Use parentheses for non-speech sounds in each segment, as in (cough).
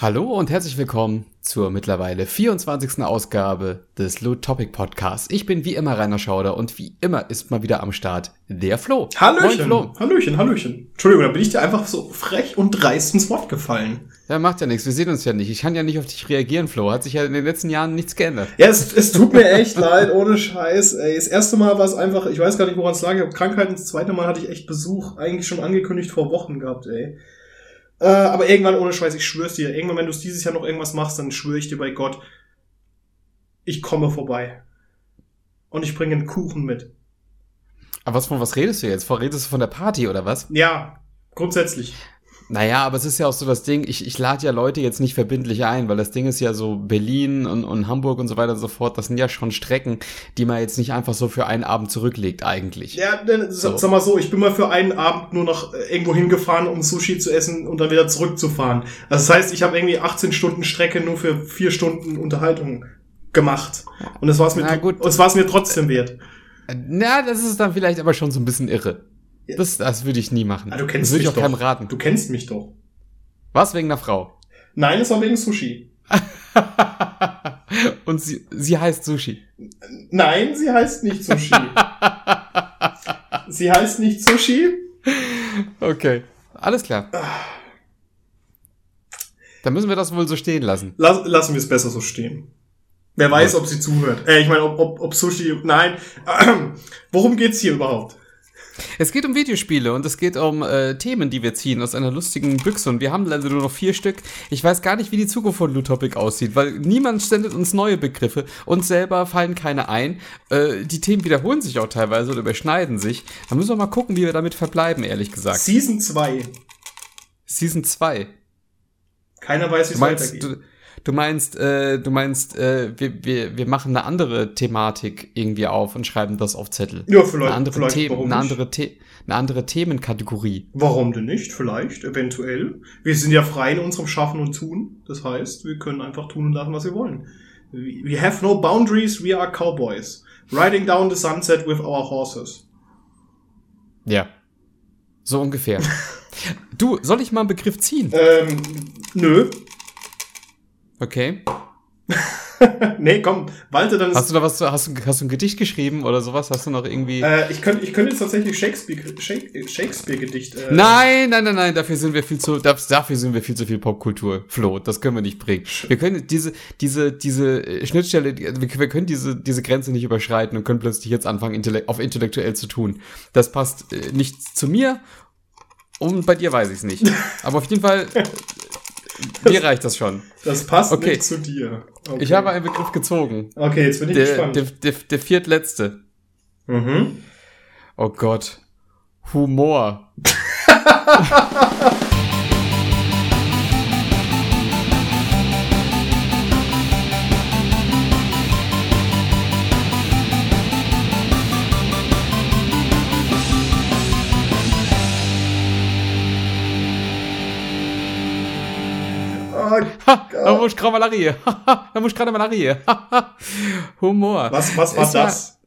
Hallo und herzlich willkommen zur mittlerweile 24. Ausgabe des Loot Topic Podcasts. Ich bin wie immer Rainer Schauder und wie immer ist mal wieder am Start der Flo. Hallöchen, Flo. Hallöchen, Hallöchen. Entschuldigung, da bin ich dir einfach so frech und dreist ins Wort gefallen. Ja, macht ja nichts. Wir sehen uns ja nicht. Ich kann ja nicht auf dich reagieren, Flo. Hat sich ja in den letzten Jahren nichts geändert. Ja, es, es tut mir echt (laughs) leid, ohne Scheiß. Ey, das erste Mal war es einfach, ich weiß gar nicht, woran es lag. Ich habe Krankheiten. Das zweite Mal hatte ich echt Besuch, eigentlich schon angekündigt vor Wochen gehabt, ey. Äh, aber irgendwann, ohne Scheiß, ich schwör's dir, irgendwann, wenn du dieses Jahr noch irgendwas machst, dann schwöre ich dir bei Gott, ich komme vorbei. Und ich bringe einen Kuchen mit. Aber was von was redest du jetzt? Redest du von der Party oder was? Ja, grundsätzlich. Naja, aber es ist ja auch so das Ding, ich, ich lade ja Leute jetzt nicht verbindlich ein, weil das Ding ist ja so Berlin und, und Hamburg und so weiter und so fort, das sind ja schon Strecken, die man jetzt nicht einfach so für einen Abend zurücklegt eigentlich. Ja, so. sag mal so, ich bin mal für einen Abend nur noch äh, irgendwo hingefahren, um Sushi zu essen und dann wieder zurückzufahren. Also das heißt, ich habe irgendwie 18 Stunden Strecke nur für vier Stunden Unterhaltung gemacht. Und es war es mir, mir trotzdem wert. Na, das ist dann vielleicht aber schon so ein bisschen irre. Das, das würde ich nie machen. Ah, du kennst das würde ich auch doch. keinem raten. Du kennst mich doch. Was, wegen einer Frau? Nein, es war wegen Sushi. (laughs) Und sie, sie heißt Sushi. Nein, sie heißt nicht Sushi. sie heißt nicht Sushi. Okay, alles klar. Dann müssen wir das wohl so stehen lassen. Lass, lassen wir es besser so stehen. Wer weiß, ob sie zuhört. Äh, ich meine, ob, ob, ob Sushi. Nein. (clears throat) Worum geht's hier überhaupt? Es geht um Videospiele und es geht um äh, Themen, die wir ziehen aus einer lustigen Büchse. Und wir haben leider nur noch vier Stück. Ich weiß gar nicht, wie die Zukunft von Lutopic aussieht, weil niemand sendet uns neue Begriffe. Uns selber fallen keine ein. Äh, die Themen wiederholen sich auch teilweise oder überschneiden sich. Da müssen wir mal gucken, wie wir damit verbleiben, ehrlich gesagt. Season 2. Season 2. Keiner weiß, wie es weitergeht. Du, Du meinst, äh, du meinst, äh, wir, wir, wir machen eine andere Thematik irgendwie auf und schreiben das auf Zettel. Ja, vielleicht. Eine andere, vielleicht, The eine andere, The eine andere Themenkategorie. Warum denn nicht? Vielleicht, eventuell. Wir sind ja frei in unserem Schaffen und Tun. Das heißt, wir können einfach tun und lassen, was wir wollen. We have no boundaries, we are cowboys. Riding down the sunset with our horses. Ja. So ungefähr. (laughs) du, soll ich mal einen Begriff ziehen? Ähm, nö. Okay. (laughs) nee, komm, Walter, dann Hast du da was, hast du, hast du ein Gedicht geschrieben oder sowas? Hast du noch irgendwie. Äh, ich könnte ich könnte jetzt tatsächlich Shakespeare-Gedicht. Shakespeare äh nein, nein, nein, nein, dafür sind wir viel zu, dafür sind wir viel zu viel Popkultur, Flo. Das können wir nicht bringen. Wir können diese, diese, diese Schnittstelle, wir können diese, diese Grenze nicht überschreiten und können plötzlich jetzt anfangen, intellekt, auf intellektuell zu tun. Das passt äh, nicht zu mir und bei dir weiß ich es nicht. (laughs) Aber auf jeden Fall Mir reicht das schon. Das passt okay. nicht zu dir. Okay. Ich habe einen Begriff gezogen. Okay, jetzt bin ich der, gespannt. Der, der, der viertletzte. Mhm. Oh Gott. Humor. (laughs) Ha, da muss gerade Malaria. da muss gerade Malaria. Humor. Was, was war ist das?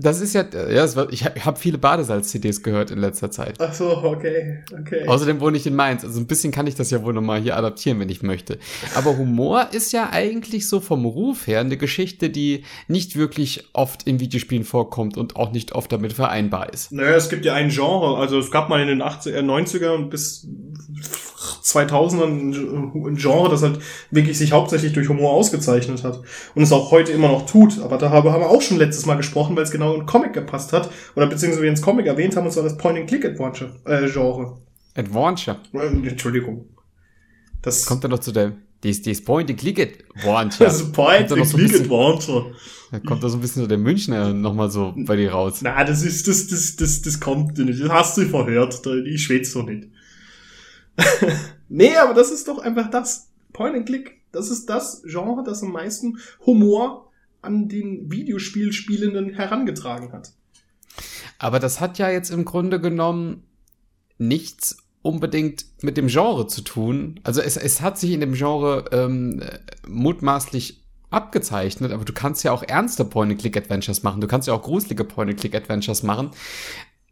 Das ist ja, ja war, ich habe hab viele Badesalz-CDs gehört in letzter Zeit. Ach so, okay, okay. Außerdem wohne ich in Mainz, also ein bisschen kann ich das ja wohl nochmal hier adaptieren, wenn ich möchte. Aber Humor (laughs) ist ja eigentlich so vom Ruf her eine Geschichte, die nicht wirklich oft in Videospielen vorkommt und auch nicht oft damit vereinbar ist. Naja, es gibt ja ein Genre, also es gab mal in den 80er, 90er und bis 2000ern ein Genre, das halt wirklich sich hauptsächlich durch Humor ausgezeichnet hat und es auch heute immer noch tut. Aber da haben wir auch schon letztes Mal gesprochen, weil es genau in Comic gepasst hat oder beziehungsweise wir ins Comic erwähnt haben, und zwar das Point-and-Click-Adventure äh, Genre. Adventure. Äh, Entschuldigung. Das kommt dann noch zu der das, das Point-and-Click-Adventure. Das Point-and-Click-Adventure. Da kommt da so ein bisschen so der Münchner nochmal so bei dir raus. Na, das ist, das, das, das, das kommt nicht. Das hast du verhört. Ich schwätze so nicht. (laughs) nee, aber das ist doch einfach das. Point and Click. Das ist das Genre, das am meisten Humor an den Videospielspielenden herangetragen hat. Aber das hat ja jetzt im Grunde genommen nichts unbedingt mit dem Genre zu tun. Also es, es hat sich in dem Genre ähm, mutmaßlich abgezeichnet, aber du kannst ja auch ernste Point-and-Click-Adventures machen. Du kannst ja auch gruselige Point-and-Click-Adventures machen.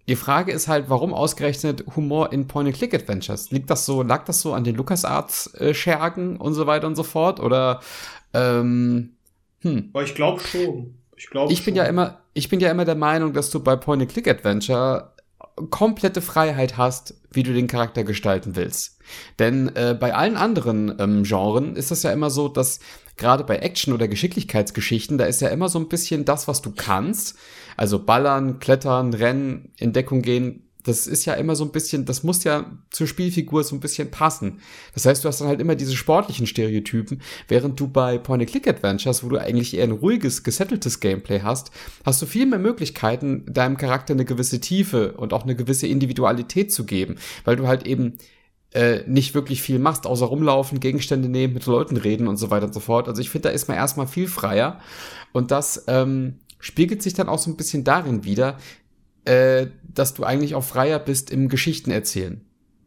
Die Frage ist halt, warum ausgerechnet Humor in Point-and-Click-Adventures? Liegt das so, lag das so an den LucasArts-Schergen und so weiter und so fort? Oder, ähm, hm. Aber ich glaube schon. Ich, glaub ich bin ja immer, ich bin ja immer der Meinung, dass du bei Point-and-Click-Adventure komplette Freiheit hast, wie du den Charakter gestalten willst. Denn äh, bei allen anderen ähm, Genren ist das ja immer so, dass gerade bei Action- oder Geschicklichkeitsgeschichten, da ist ja immer so ein bisschen das, was du kannst. Also ballern, klettern, rennen, in Deckung gehen. Das ist ja immer so ein bisschen, das muss ja zur Spielfigur so ein bisschen passen. Das heißt, du hast dann halt immer diese sportlichen Stereotypen, während du bei Point-and-Click-Adventures, wo du eigentlich eher ein ruhiges, gesetteltes Gameplay hast, hast du viel mehr Möglichkeiten, deinem Charakter eine gewisse Tiefe und auch eine gewisse Individualität zu geben, weil du halt eben äh, nicht wirklich viel machst, außer rumlaufen, Gegenstände nehmen, mit Leuten reden und so weiter und so fort. Also ich finde, da ist man erstmal viel freier. Und das ähm, spiegelt sich dann auch so ein bisschen darin wieder, äh, dass du eigentlich auch freier bist im Geschichten erzählen.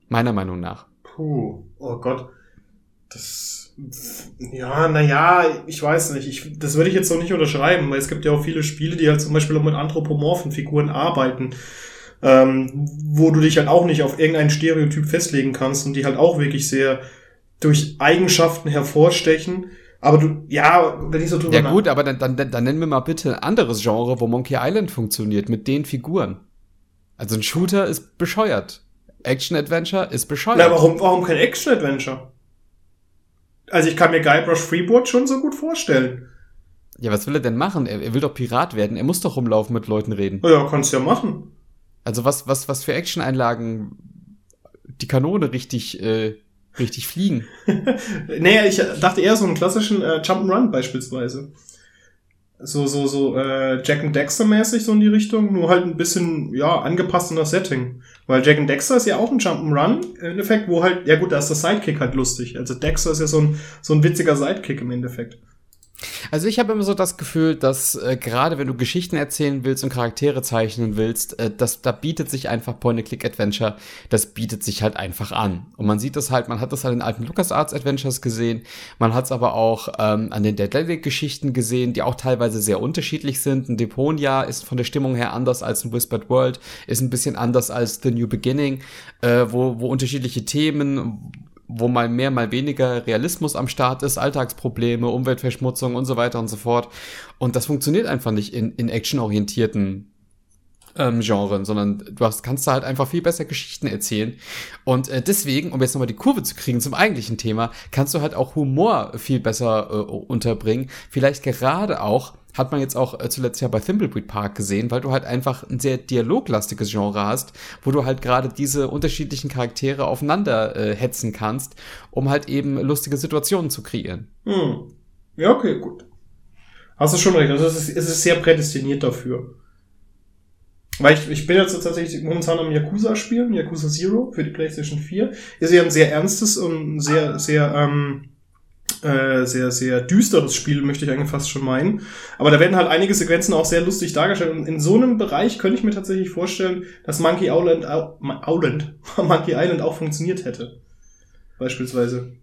Meiner Meinung nach. Puh, oh Gott. Das. Ja, naja, ich weiß nicht. Ich, das würde ich jetzt noch nicht unterschreiben, weil es gibt ja auch viele Spiele, die halt zum Beispiel auch mit anthropomorphen Figuren arbeiten ähm, wo du dich halt auch nicht auf irgendein Stereotyp festlegen kannst und die halt auch wirklich sehr durch Eigenschaften hervorstechen. Aber du, ja, wenn ich so drüber Ja gut, aber dann, dann, dann nennen wir mal bitte ein anderes Genre, wo Monkey Island funktioniert, mit den Figuren. Also ein Shooter ist bescheuert. Action-Adventure ist bescheuert. Na, warum, warum kein Action-Adventure? Also ich kann mir Guybrush Freeboard schon so gut vorstellen. Ja, was will er denn machen? Er, er will doch Pirat werden. Er muss doch rumlaufen, mit Leuten reden. Ja, kannst ja machen. Also was, was, was für Action-Einlagen die Kanone richtig, äh, richtig fliegen. (laughs) naja, ich dachte eher so einen klassischen äh, Jump'n'Run beispielsweise. So, so, so, äh, Jack and Dexter mäßig so in die Richtung, nur halt ein bisschen, ja, angepasst an das Setting. Weil Jack and Dexter ist ja auch ein Jump'n'Run im Endeffekt, wo halt, ja gut, da ist der Sidekick halt lustig. Also Dexter ist ja so ein, so ein witziger Sidekick im Endeffekt. Also ich habe immer so das Gefühl, dass äh, gerade wenn du Geschichten erzählen willst und Charaktere zeichnen willst, äh, das, da bietet sich einfach Point-and-Click-Adventure, das bietet sich halt einfach an. Und man sieht das halt, man hat das an den alten LucasArts Adventures gesehen, man hat es aber auch ähm, an den Deadly-Geschichten gesehen, die auch teilweise sehr unterschiedlich sind. Ein Deponia ist von der Stimmung her anders als ein Whispered World, ist ein bisschen anders als The New Beginning, äh, wo, wo unterschiedliche Themen, wo mal mehr, mal weniger Realismus am Start ist, Alltagsprobleme, Umweltverschmutzung und so weiter und so fort. Und das funktioniert einfach nicht in, in actionorientierten ähm, Genren, sondern du hast, kannst da halt einfach viel besser Geschichten erzählen. Und äh, deswegen, um jetzt nochmal die Kurve zu kriegen zum eigentlichen Thema, kannst du halt auch Humor viel besser äh, unterbringen. Vielleicht gerade auch hat man jetzt auch äh, zuletzt ja bei Thimbleweed Park gesehen, weil du halt einfach ein sehr dialoglastiges Genre hast, wo du halt gerade diese unterschiedlichen Charaktere aufeinander äh, hetzen kannst, um halt eben lustige Situationen zu kreieren. Hm. Ja, okay, gut. Hast du schon recht. Also es ist, es ist sehr prädestiniert dafür. Weil ich, ich bin jetzt tatsächlich momentan am Yakuza spielen, Yakuza Zero für die PlayStation 4. Ist ja ein sehr ernstes und sehr, sehr, ähm, äh, sehr, sehr düsteres Spiel, möchte ich eigentlich fast schon meinen. Aber da werden halt einige Sequenzen auch sehr lustig dargestellt. Und in so einem Bereich könnte ich mir tatsächlich vorstellen, dass Monkey Island, Island, (laughs) Monkey Island auch funktioniert hätte. Beispielsweise.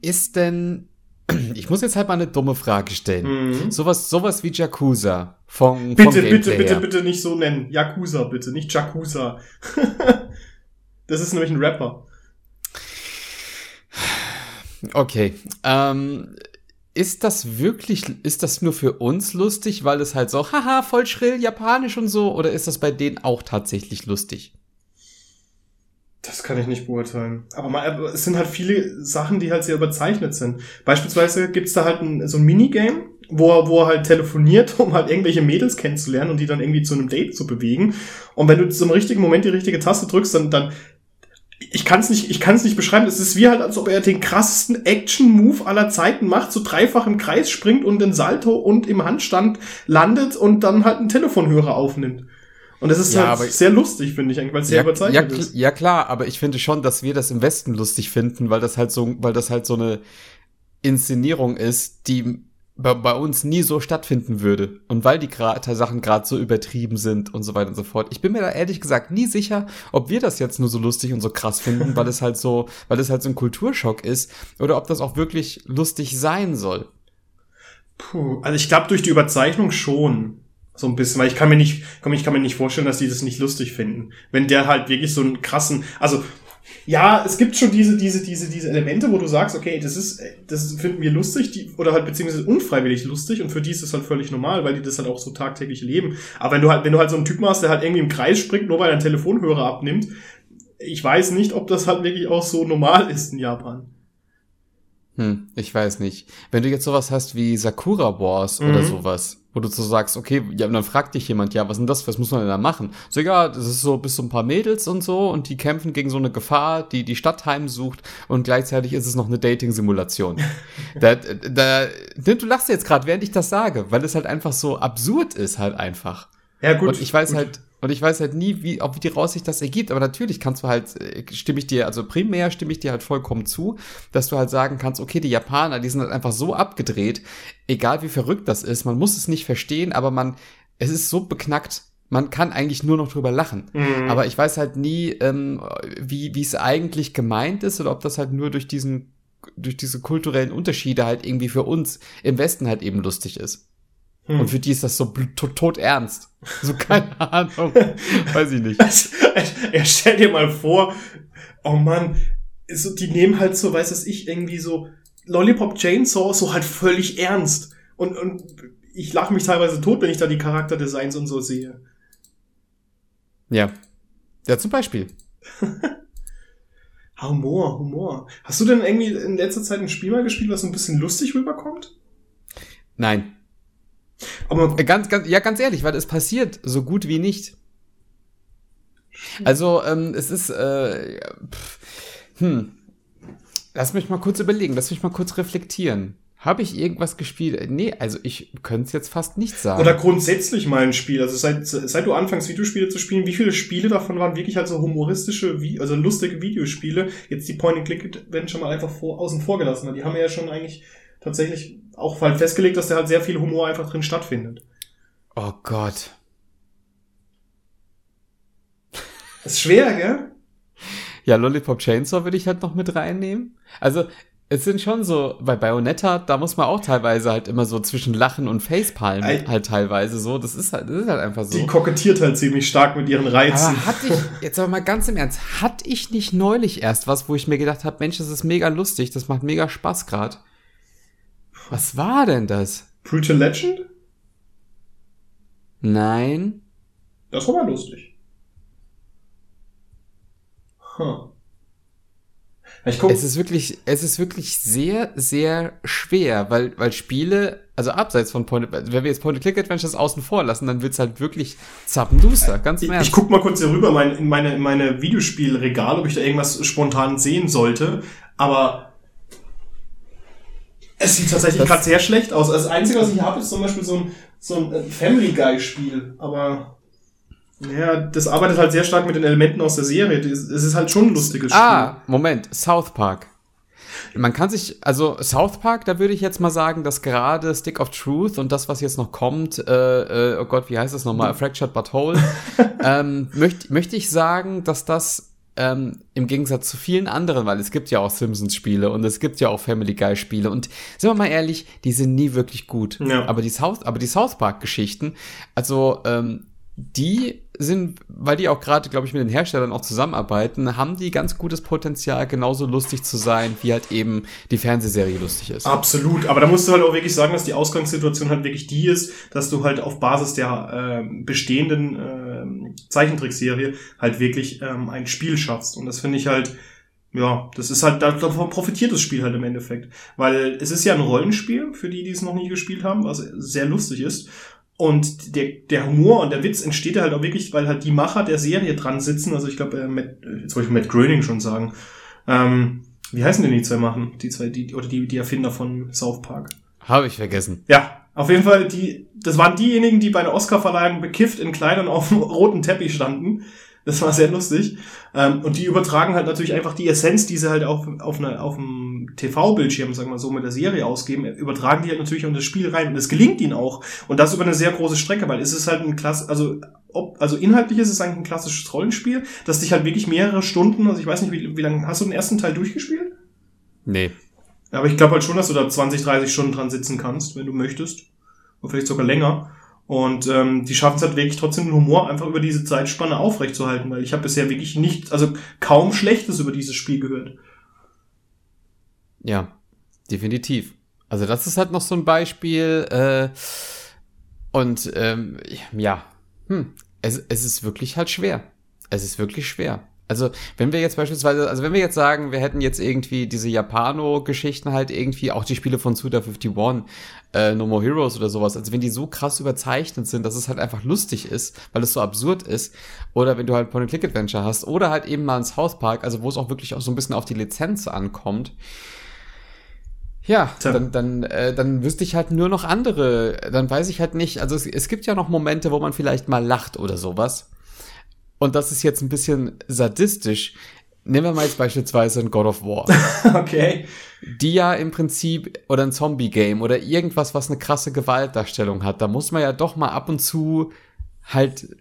Ist denn (clears throat) ich muss jetzt halt mal eine dumme Frage stellen. Mhm. Sowas, sowas wie Yakuza von Bitte, vom bitte, bitte, bitte nicht so nennen. Yakuza, bitte, nicht Yakuza. (laughs) das ist nämlich ein Rapper. Okay. Ähm, ist das wirklich, ist das nur für uns lustig, weil es halt so, haha, voll schrill, japanisch und so, oder ist das bei denen auch tatsächlich lustig? Das kann ich nicht beurteilen. Aber mal, es sind halt viele Sachen, die halt sehr überzeichnet sind. Beispielsweise gibt's da halt ein, so ein Minigame, wo er, wo er halt telefoniert, (laughs) um halt irgendwelche Mädels kennenzulernen und die dann irgendwie zu einem Date zu bewegen. Und wenn du zum richtigen Moment die richtige Taste drückst, dann, dann ich kann es nicht, ich kann es nicht beschreiben. Es ist wie halt, als ob er den krassesten Action-Move aller Zeiten macht, so dreifach im Kreis springt und den Salto und im Handstand landet und dann halt einen Telefonhörer aufnimmt. Und das ist ja, halt sehr lustig, finde ich eigentlich, weil es sehr ja, überzeichnet ja, ist. Ja, klar, aber ich finde schon, dass wir das im Westen lustig finden, weil das halt so, weil das halt so eine Inszenierung ist, die bei, bei uns nie so stattfinden würde. Und weil die Sachen gerade so übertrieben sind und so weiter und so fort. Ich bin mir da ehrlich gesagt nie sicher, ob wir das jetzt nur so lustig und so krass finden, weil es halt so, weil es halt so ein Kulturschock ist, oder ob das auch wirklich lustig sein soll. Puh, also ich glaube durch die Überzeichnung schon. So ein bisschen, weil ich kann mir nicht, komm, ich kann mir nicht vorstellen, dass die das nicht lustig finden. Wenn der halt wirklich so einen krassen, also ja, es gibt schon diese, diese, diese, diese Elemente, wo du sagst, okay, das ist, das finden wir lustig, die, oder halt beziehungsweise unfreiwillig lustig und für die ist das halt völlig normal, weil die das halt auch so tagtäglich leben. Aber wenn du halt, wenn du halt so einen Typen hast, der halt irgendwie im Kreis springt, nur weil er einen Telefonhörer abnimmt, ich weiß nicht, ob das halt wirklich auch so normal ist in Japan. Hm, ich weiß nicht. Wenn du jetzt sowas hast wie Sakura Wars mhm. oder sowas, wo du so sagst, okay, ja, und dann fragt dich jemand, ja, was denn das, was muss man denn da machen? So, ja, das ist so bis so ein paar Mädels und so und die kämpfen gegen so eine Gefahr, die die Stadt heimsucht und gleichzeitig ist es noch eine Dating-Simulation. (laughs) da, da, du lachst jetzt gerade, während ich das sage, weil es halt einfach so absurd ist halt einfach. Ja, gut. Und ich weiß gut. halt, und ich weiß halt nie, wie, ob raus sich das ergibt. Aber natürlich kannst du halt, äh, stimme ich dir, also primär stimme ich dir halt vollkommen zu, dass du halt sagen kannst, okay, die Japaner, die sind halt einfach so abgedreht, egal wie verrückt das ist, man muss es nicht verstehen, aber man, es ist so beknackt, man kann eigentlich nur noch drüber lachen. Mhm. Aber ich weiß halt nie, ähm, wie wie es eigentlich gemeint ist oder ob das halt nur durch diesen durch diese kulturellen Unterschiede halt irgendwie für uns im Westen halt eben lustig ist. Hm. Und für die ist das so tot, tot ernst. So keine (laughs) Ahnung. Weiß ich nicht. Also, ja, stell dir mal vor, oh Mann, so, die nehmen halt so, weiß das ich, irgendwie so Lollipop Chainsaw so halt völlig ernst. Und, und ich lache mich teilweise tot, wenn ich da die Charakterdesigns und so sehe. Ja. Ja, zum Beispiel. (laughs) Humor, Humor. Hast du denn irgendwie in letzter Zeit ein Spiel mal gespielt, was so ein bisschen lustig rüberkommt? Nein. Aber äh, ganz, ganz, ja, ganz ehrlich, weil es passiert so gut wie nicht. Also, ähm, es ist, äh, pff, hm, lass mich mal kurz überlegen, lass mich mal kurz reflektieren. Habe ich irgendwas gespielt? Nee, also ich könnte es jetzt fast nicht sagen. Oder grundsätzlich mal ein Spiel. Also seit, seit du anfängst, Videospiele zu spielen, wie viele Spiele davon waren wirklich halt so humoristische, also lustige Videospiele? Jetzt die Point-and-Click-Adventure mal einfach vor, außen vor gelassen. Die haben ja schon eigentlich tatsächlich auch halt festgelegt, dass da halt sehr viel Humor einfach drin stattfindet. Oh Gott. (laughs) ist schwer, gell? Ja, Lollipop Chainsaw würde ich halt noch mit reinnehmen. Also, es sind schon so, bei Bayonetta, da muss man auch teilweise halt immer so zwischen Lachen und Facepalm halt teilweise so. Das ist halt, das ist halt einfach so. Die kokettiert halt ziemlich stark mit ihren Reizen. Aber hatte ich, (laughs) jetzt aber mal ganz im Ernst, hatte ich nicht neulich erst was, wo ich mir gedacht habe, Mensch, das ist mega lustig, das macht mega Spaß gerade. Was war denn das? Brutal Legend? Nein. Das war mal lustig. Huh. Ich guck. Es ist wirklich, es ist wirklich sehr, sehr schwer, weil, weil Spiele, also abseits von Point, wenn wir jetzt Point-and-Click-Adventures außen vor lassen, dann wird's halt wirklich zappenduster, ganz im Ich, ich guck mal kurz hier rüber mein, in meine, in meine Videospielregal, ob ich da irgendwas spontan sehen sollte, aber es sieht tatsächlich gerade sehr schlecht aus. Also das Einzige, was ich habe, ist zum Beispiel so ein, so ein äh, Family Guy-Spiel. Aber ja, das arbeitet halt sehr stark mit den Elementen aus der Serie. Es ist halt schon ein lustiges ah, Spiel. Ah, Moment. South Park. Man kann sich, also South Park, da würde ich jetzt mal sagen, dass gerade Stick of Truth und das, was jetzt noch kommt, äh, äh, oh Gott, wie heißt das nochmal? Fractured But Whole, (laughs) ähm, möchte möchte ich sagen, dass das ähm, im Gegensatz zu vielen anderen, weil es gibt ja auch Simpsons-Spiele und es gibt ja auch Family Guy-Spiele und sind wir mal ehrlich, die sind nie wirklich gut. Ja. Aber die South, aber die South Park-Geschichten, also ähm, die sind, weil die auch gerade, glaube ich, mit den Herstellern auch zusammenarbeiten, haben die ganz gutes Potenzial, genauso lustig zu sein, wie halt eben die Fernsehserie lustig ist. Absolut, aber da musst du halt auch wirklich sagen, dass die Ausgangssituation halt wirklich die ist, dass du halt auf Basis der äh, bestehenden äh, Zeichentrickserie halt wirklich ähm, ein Spiel schaffst. Und das finde ich halt, ja, das ist halt, davon profitiert das Spiel halt im Endeffekt. Weil es ist ja ein Rollenspiel, für die, die es noch nie gespielt haben, was sehr lustig ist. Und der, der Humor und der Witz entsteht halt auch wirklich, weil halt die Macher der Serie dran sitzen. Also ich glaube, äh, jetzt wollte ich Matt Groening schon sagen. Ähm, wie heißen denn die zwei machen? Die zwei, die, oder die, die Erfinder von South Park? Habe ich vergessen. Ja, auf jeden Fall, die, das waren diejenigen, die bei der Oscarverleihung bekifft in Kleidern auf dem roten Teppich standen. Das war sehr lustig. Ähm, und die übertragen halt natürlich einfach die Essenz, die sie halt auf, auf, eine, auf einem TV-Bildschirm, sagen wir so, mit der Serie ausgeben, übertragen die halt natürlich in das Spiel rein. Und es gelingt ihnen auch. Und das über eine sehr große Strecke, weil es ist halt ein klass, also, ob, also inhaltlich ist es eigentlich ein klassisches Rollenspiel, das dich halt wirklich mehrere Stunden, also ich weiß nicht, wie, wie lange, hast du den ersten Teil durchgespielt? Nee. Aber ich glaube halt schon, dass du da 20, 30 Stunden dran sitzen kannst, wenn du möchtest. Oder vielleicht sogar länger. Und ähm, die schaffen es halt wirklich trotzdem den Humor einfach über diese Zeitspanne aufrechtzuerhalten, weil ich habe bisher wirklich nicht, also kaum Schlechtes über dieses Spiel gehört. Ja, definitiv. Also das ist halt noch so ein Beispiel. Äh, und ähm, ja, hm, es, es ist wirklich halt schwer. Es ist wirklich schwer. Also, wenn wir jetzt beispielsweise, also wenn wir jetzt sagen, wir hätten jetzt irgendwie diese Japano-Geschichten halt irgendwie, auch die Spiele von Suda51, äh, No More Heroes oder sowas, also wenn die so krass überzeichnet sind, dass es halt einfach lustig ist, weil es so absurd ist, oder wenn du halt Point-and-Click-Adventure hast, oder halt eben mal ein South Park, also wo es auch wirklich auch so ein bisschen auf die Lizenz ankommt, ja, dann, dann, äh, dann wüsste ich halt nur noch andere. Dann weiß ich halt nicht. Also es, es gibt ja noch Momente, wo man vielleicht mal lacht oder sowas und das ist jetzt ein bisschen sadistisch, nehmen wir mal jetzt beispielsweise ein God of War. (laughs) okay. Die ja im Prinzip, oder ein Zombie-Game oder irgendwas, was eine krasse Gewaltdarstellung hat, da muss man ja doch mal ab und zu halt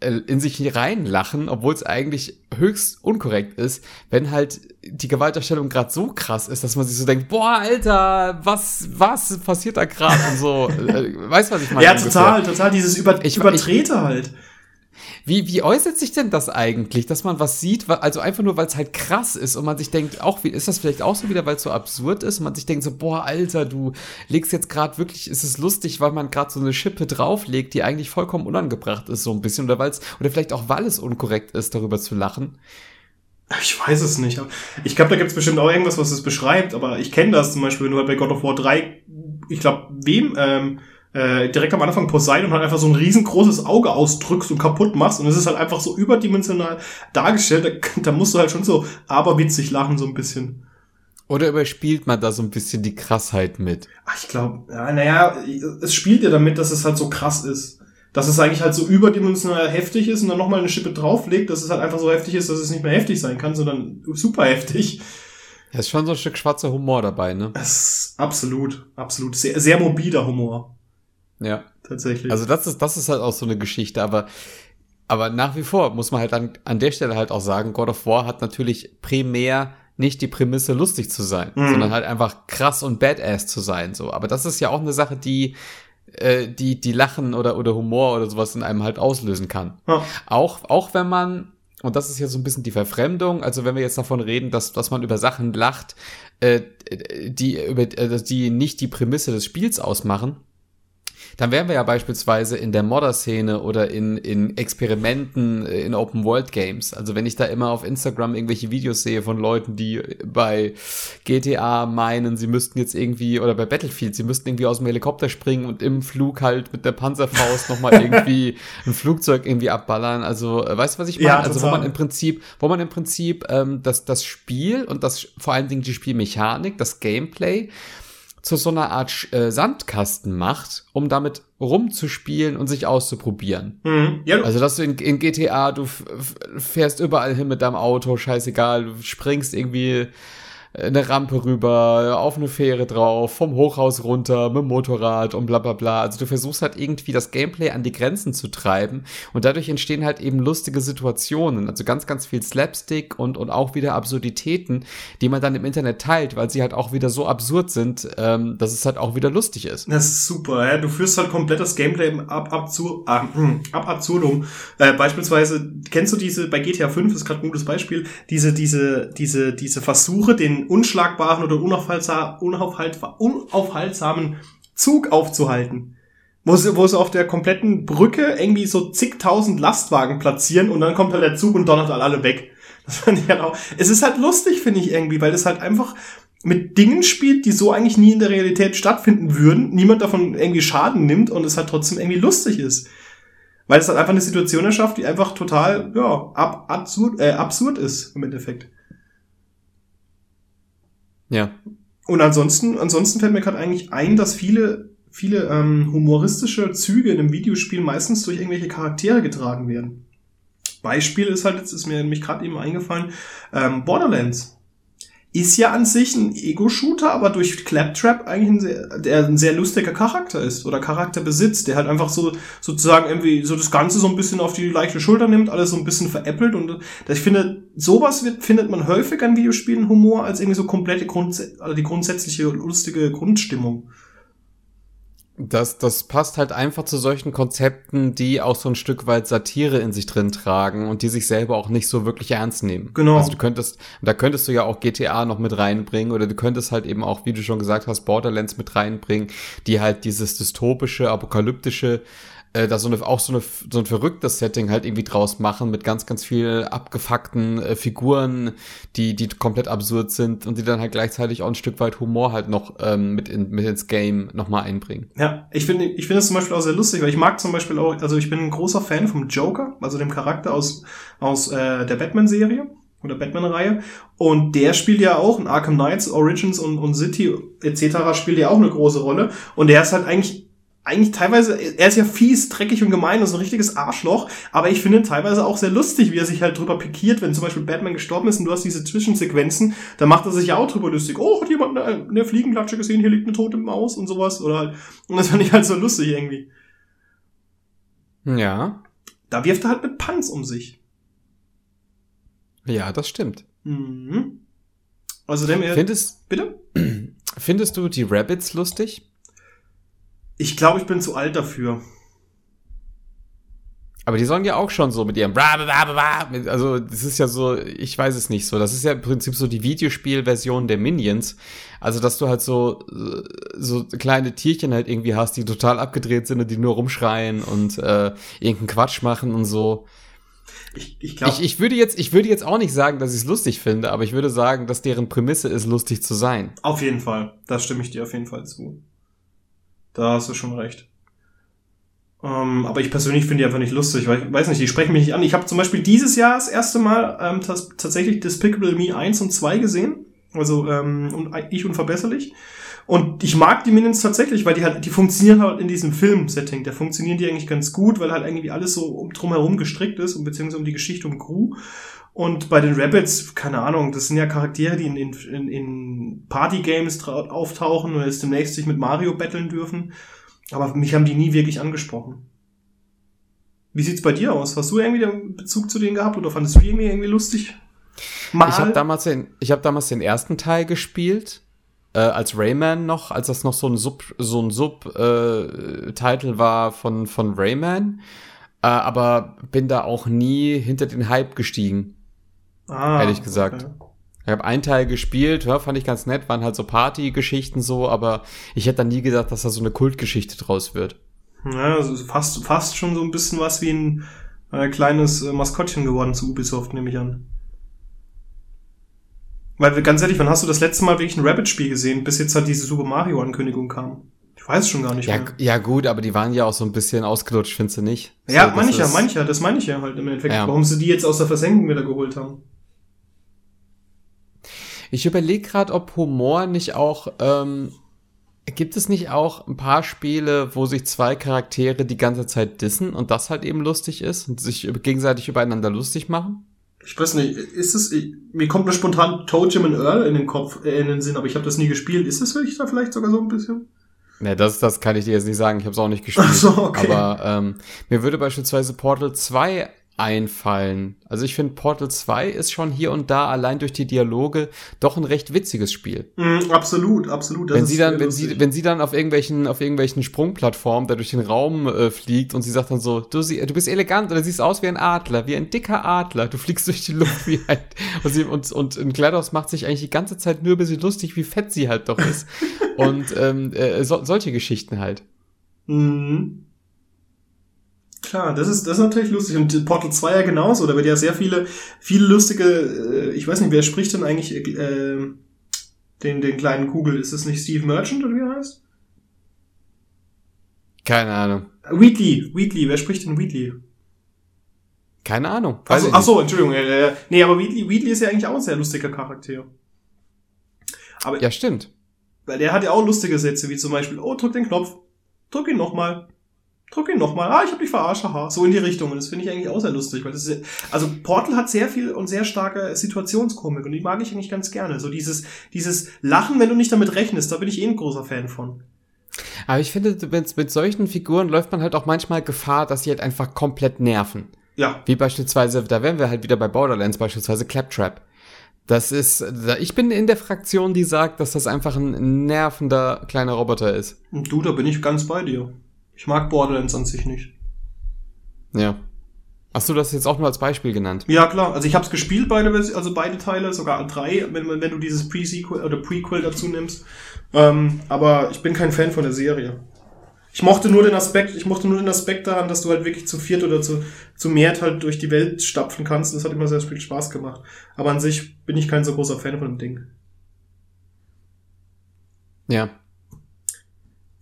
äh, in sich reinlachen, obwohl es eigentlich höchst unkorrekt ist, wenn halt die Gewaltdarstellung gerade so krass ist, dass man sich so denkt, boah, Alter, was, was passiert da gerade und so. Äh, weißt du, was ich meine? Ja, total, total, dieses Über ich, Übertrete ich, halt. Wie, wie äußert sich denn das eigentlich, dass man was sieht, also einfach nur, weil es halt krass ist und man sich denkt, auch wie ist das vielleicht auch so wieder, weil es so absurd ist und man sich denkt so, boah, Alter, du legst jetzt gerade wirklich, ist es lustig, weil man gerade so eine Schippe drauflegt, die eigentlich vollkommen unangebracht ist, so ein bisschen, oder weil es, oder vielleicht auch, weil es unkorrekt ist, darüber zu lachen. Ich weiß es nicht. Ich glaube, da gibt es bestimmt auch irgendwas, was es beschreibt, aber ich kenne das zum Beispiel, halt bei God of War 3, ich glaube, wem, ähm, äh, direkt am Anfang Poseidon halt einfach so ein riesengroßes Auge ausdrückst und kaputt machst und es ist halt einfach so überdimensional dargestellt, da, da musst du halt schon so aberwitzig lachen so ein bisschen. Oder überspielt man da so ein bisschen die Krassheit mit? Ach, ich glaube, ja, naja, es spielt ja damit, dass es halt so krass ist. Dass es eigentlich halt so überdimensional heftig ist und dann nochmal eine Schippe drauflegt, dass es halt einfach so heftig ist, dass es nicht mehr heftig sein kann, sondern super heftig. Ja, ist schon so ein Stück schwarzer Humor dabei, ne? Das ist absolut, absolut. Sehr, sehr mobiler Humor. Ja. Tatsächlich. Also das ist, das ist halt auch so eine Geschichte, aber, aber nach wie vor muss man halt an, an der Stelle halt auch sagen, God of War hat natürlich primär nicht die Prämisse lustig zu sein, mhm. sondern halt einfach krass und badass zu sein, so. Aber das ist ja auch eine Sache, die, äh, die, die Lachen oder, oder Humor oder sowas in einem halt auslösen kann. Ja. Auch, auch wenn man, und das ist ja so ein bisschen die Verfremdung, also wenn wir jetzt davon reden, dass, dass man über Sachen lacht, äh, die, über, äh, die nicht die Prämisse des Spiels ausmachen, dann wären wir ja beispielsweise in der Modder-Szene oder in, in Experimenten äh, in Open-World-Games. Also wenn ich da immer auf Instagram irgendwelche Videos sehe von Leuten, die bei GTA meinen, sie müssten jetzt irgendwie, oder bei Battlefield, sie müssten irgendwie aus dem Helikopter springen und im Flug halt mit der Panzerfaust nochmal (laughs) irgendwie ein Flugzeug irgendwie abballern. Also, äh, weißt du, was ich meine? Ja, also wo man im Prinzip, wo man im Prinzip ähm, das, das Spiel und das vor allen Dingen die Spielmechanik, das Gameplay, zu so einer Art äh, Sandkasten macht, um damit rumzuspielen und sich auszuprobieren. Mhm. Ja. Also, dass du in, in GTA, du fährst überall hin mit deinem Auto, scheißegal, du springst irgendwie eine Rampe rüber, auf eine Fähre drauf, vom Hochhaus runter, mit dem Motorrad und bla bla bla. Also du versuchst halt irgendwie das Gameplay an die Grenzen zu treiben und dadurch entstehen halt eben lustige Situationen. Also ganz, ganz viel Slapstick und, und auch wieder Absurditäten, die man dann im Internet teilt, weil sie halt auch wieder so absurd sind, ähm, dass es halt auch wieder lustig ist. Das ist super, ja. Du führst halt komplett das Gameplay ab, ab, zu, ab, ab absurdum. Äh, beispielsweise, kennst du diese, bei GTA 5 ist gerade ein gutes Beispiel, diese, diese, diese, diese Versuche, den unschlagbaren oder unaufhaltsamen Zug aufzuhalten. Wo sie, wo sie auf der kompletten Brücke irgendwie so zigtausend Lastwagen platzieren und dann kommt halt der Zug und donnert alle weg. Das fand ich halt auch. Es ist halt lustig, finde ich irgendwie, weil es halt einfach mit Dingen spielt, die so eigentlich nie in der Realität stattfinden würden. Niemand davon irgendwie Schaden nimmt und es halt trotzdem irgendwie lustig ist. Weil es halt einfach eine Situation erschafft, die einfach total, ja, ab, absurd, äh, absurd ist im Endeffekt. Ja. Und ansonsten, ansonsten fällt mir gerade eigentlich ein, dass viele, viele ähm, humoristische Züge in einem Videospiel meistens durch irgendwelche Charaktere getragen werden. Beispiel ist halt, jetzt ist mir nämlich gerade eben eingefallen, ähm, Borderlands ist ja an sich ein Ego-Shooter, aber durch Claptrap eigentlich ein sehr, der ein sehr lustiger Charakter ist oder Charakter besitzt, der halt einfach so sozusagen irgendwie so das Ganze so ein bisschen auf die leichte Schulter nimmt, alles so ein bisschen veräppelt und ich finde, sowas wird, findet man häufig an Videospielen Humor als irgendwie so komplette Grund, also die grundsätzliche lustige Grundstimmung. Das, das passt halt einfach zu solchen Konzepten, die auch so ein Stück weit Satire in sich drin tragen und die sich selber auch nicht so wirklich ernst nehmen. Genau. Also du könntest, da könntest du ja auch GTA noch mit reinbringen oder du könntest halt eben auch, wie du schon gesagt hast, Borderlands mit reinbringen, die halt dieses dystopische, apokalyptische äh, da so eine, auch so, eine, so ein verrücktes Setting halt irgendwie draus machen mit ganz, ganz viel abgefuckten äh, Figuren, die, die komplett absurd sind und die dann halt gleichzeitig auch ein Stück weit Humor halt noch ähm, mit, in, mit ins Game nochmal einbringen. Ja, ich finde ich finde es zum Beispiel auch sehr lustig, weil ich mag zum Beispiel auch, also ich bin ein großer Fan vom Joker, also dem Charakter aus, aus äh, der Batman-Serie oder Batman-Reihe. Und der spielt ja auch in Arkham Knights, Origins und, und City etc. spielt ja auch eine große Rolle. Und der ist halt eigentlich eigentlich teilweise, er ist ja fies, dreckig und gemein und so ein richtiges Arschloch, aber ich finde teilweise auch sehr lustig, wie er sich halt drüber pikiert, wenn zum Beispiel Batman gestorben ist und du hast diese Zwischensequenzen, da macht er sich ja auch drüber lustig. Oh, hat jemand eine, eine Fliegenklatsche gesehen, hier liegt eine tote Maus und sowas, oder halt, und das fand ich halt so lustig irgendwie. Ja. Da wirft er halt mit Panz um sich. Ja, das stimmt. Mhm. Also dem Findest, bitte? (clears throat) Findest du die Rabbits lustig? Ich glaube, ich bin zu alt dafür. Aber die sollen ja auch schon so mit ihrem also das ist ja so, ich weiß es nicht so. Das ist ja im Prinzip so die Videospielversion der Minions. Also dass du halt so so kleine Tierchen halt irgendwie hast, die total abgedreht sind und die nur rumschreien und äh, irgendeinen Quatsch machen und so. Ich, ich, glaub, ich, ich würde jetzt ich würde jetzt auch nicht sagen, dass ich es lustig finde, aber ich würde sagen, dass deren Prämisse ist, lustig zu sein. Auf jeden Fall, da stimme ich dir auf jeden Fall zu. Da hast du schon recht. Ähm, aber ich persönlich finde die einfach nicht lustig, weil ich weiß nicht, die sprechen mich nicht an. Ich habe zum Beispiel dieses Jahr das erste Mal ähm, tatsächlich Despicable Me 1 und 2 gesehen. Also ähm, ich unverbesserlich. Und ich mag die Minions tatsächlich, weil die halt, die funktionieren halt in diesem Film-Setting. Da funktionieren die eigentlich ganz gut, weil halt irgendwie alles so um, drumherum gestrickt ist und beziehungsweise um die Geschichte um Crew. Und bei den Rabbits, keine Ahnung, das sind ja Charaktere, die in, in, in Party-Games auftauchen und jetzt demnächst sich mit Mario battlen dürfen. Aber mich haben die nie wirklich angesprochen. Wie sieht's bei dir aus? Hast du irgendwie den Bezug zu denen gehabt oder fandest du irgendwie, irgendwie lustig? Mal? Ich habe damals, hab damals den ersten Teil gespielt, äh, als Rayman noch, als das noch so ein Sub, so ein Sub-Titel äh, war von, von Rayman. Äh, aber bin da auch nie hinter den Hype gestiegen. Ah, ehrlich gesagt. Okay. Ich habe einen Teil gespielt, ja, fand ich ganz nett, waren halt so Party-Geschichten so, aber ich hätte dann nie gedacht, dass da so eine Kultgeschichte draus wird. Ja, also fast, fast schon so ein bisschen was wie ein äh, kleines äh, Maskottchen geworden zu Ubisoft, nehme ich an. Weil, ganz ehrlich, wann hast du das letzte Mal wirklich ein Rabbit-Spiel gesehen, bis jetzt halt diese Super Mario-Ankündigung kam? Ich weiß schon gar nicht ja, mehr. Ja, gut, aber die waren ja auch so ein bisschen ausgelutscht, findest du nicht? Ja, so, mancher, mancher, das meine ich ja halt im Endeffekt. Ja. Warum sie die jetzt aus der Versenkung wieder geholt haben. Ich überlege gerade, ob Humor nicht auch, ähm, gibt es nicht auch ein paar Spiele, wo sich zwei Charaktere die ganze Zeit dissen und das halt eben lustig ist und sich gegenseitig übereinander lustig machen? Ich weiß nicht, ist es, mir kommt nur spontan Jim and Earl in den Kopf, äh, in den Sinn, aber ich habe das nie gespielt. Ist es wirklich da vielleicht sogar so ein bisschen? Ne, das, das kann ich dir jetzt nicht sagen. Ich habe es auch nicht (laughs) gespielt. Ach so, okay. Aber ähm, mir würde beispielsweise Portal 2 einfallen. Also ich finde Portal 2 ist schon hier und da allein durch die Dialoge doch ein recht witziges Spiel. Mm, absolut, absolut. Das wenn sie dann, wenn sie, wenn sie dann auf irgendwelchen, auf irgendwelchen Sprungplattformen da durch den Raum äh, fliegt und sie sagt dann so, du, sie, du bist elegant oder siehst aus wie ein Adler, wie ein dicker Adler. Du fliegst (laughs) durch die Luft wie ein, und, sie, und, und in GLaDOS macht sich eigentlich die ganze Zeit nur ein bisschen lustig, wie fett sie halt doch ist. (laughs) und ähm, äh, so, solche Geschichten halt. Mhm. Klar, das ist, das ist natürlich lustig. Und Portal 2 ja genauso. Da wird ja sehr viele, viele lustige, äh, ich weiß nicht, wer spricht denn eigentlich äh, den, den kleinen Kugel? Ist das nicht Steve Merchant oder wie er heißt? Keine Ahnung. Wheatley, Wheatley, wer spricht denn Wheatley? Keine Ahnung. Ach so, ach so, Entschuldigung. Äh, nee, aber Wheatley, Wheatley ist ja eigentlich auch ein sehr lustiger Charakter. Aber, ja, stimmt. Weil der hat ja auch lustige Sätze, wie zum Beispiel, oh, drück den Knopf, drück ihn nochmal, drück ihn nochmal. Ah, ich hab dich verarscht, haha. So in die Richtung. Und das finde ich eigentlich auch sehr lustig, weil das ist, also Portal hat sehr viel und sehr starke Situationskomik und die mag ich eigentlich ganz gerne. So dieses, dieses Lachen, wenn du nicht damit rechnest, da bin ich eh ein großer Fan von. Aber ich finde, mit, mit solchen Figuren läuft man halt auch manchmal Gefahr, dass sie halt einfach komplett nerven. Ja. Wie beispielsweise, da wären wir halt wieder bei Borderlands, beispielsweise Claptrap Das ist, ich bin in der Fraktion, die sagt, dass das einfach ein nervender kleiner Roboter ist. Und du, da bin ich ganz bei dir. Ich mag Borderlands an sich nicht. Ja. Hast du das jetzt auch nur als Beispiel genannt? Ja, klar. Also ich habe es gespielt, beide, also beide Teile, sogar drei, wenn, wenn du dieses Pre-Sequel oder Prequel dazu nimmst. Ähm, aber ich bin kein Fan von der Serie. Ich mochte nur den Aspekt, ich mochte nur den Aspekt daran, dass du halt wirklich zu viert oder zu, zu mehrt halt durch die Welt stapfen kannst. Das hat immer sehr viel Spaß gemacht. Aber an sich bin ich kein so großer Fan von dem Ding. Ja.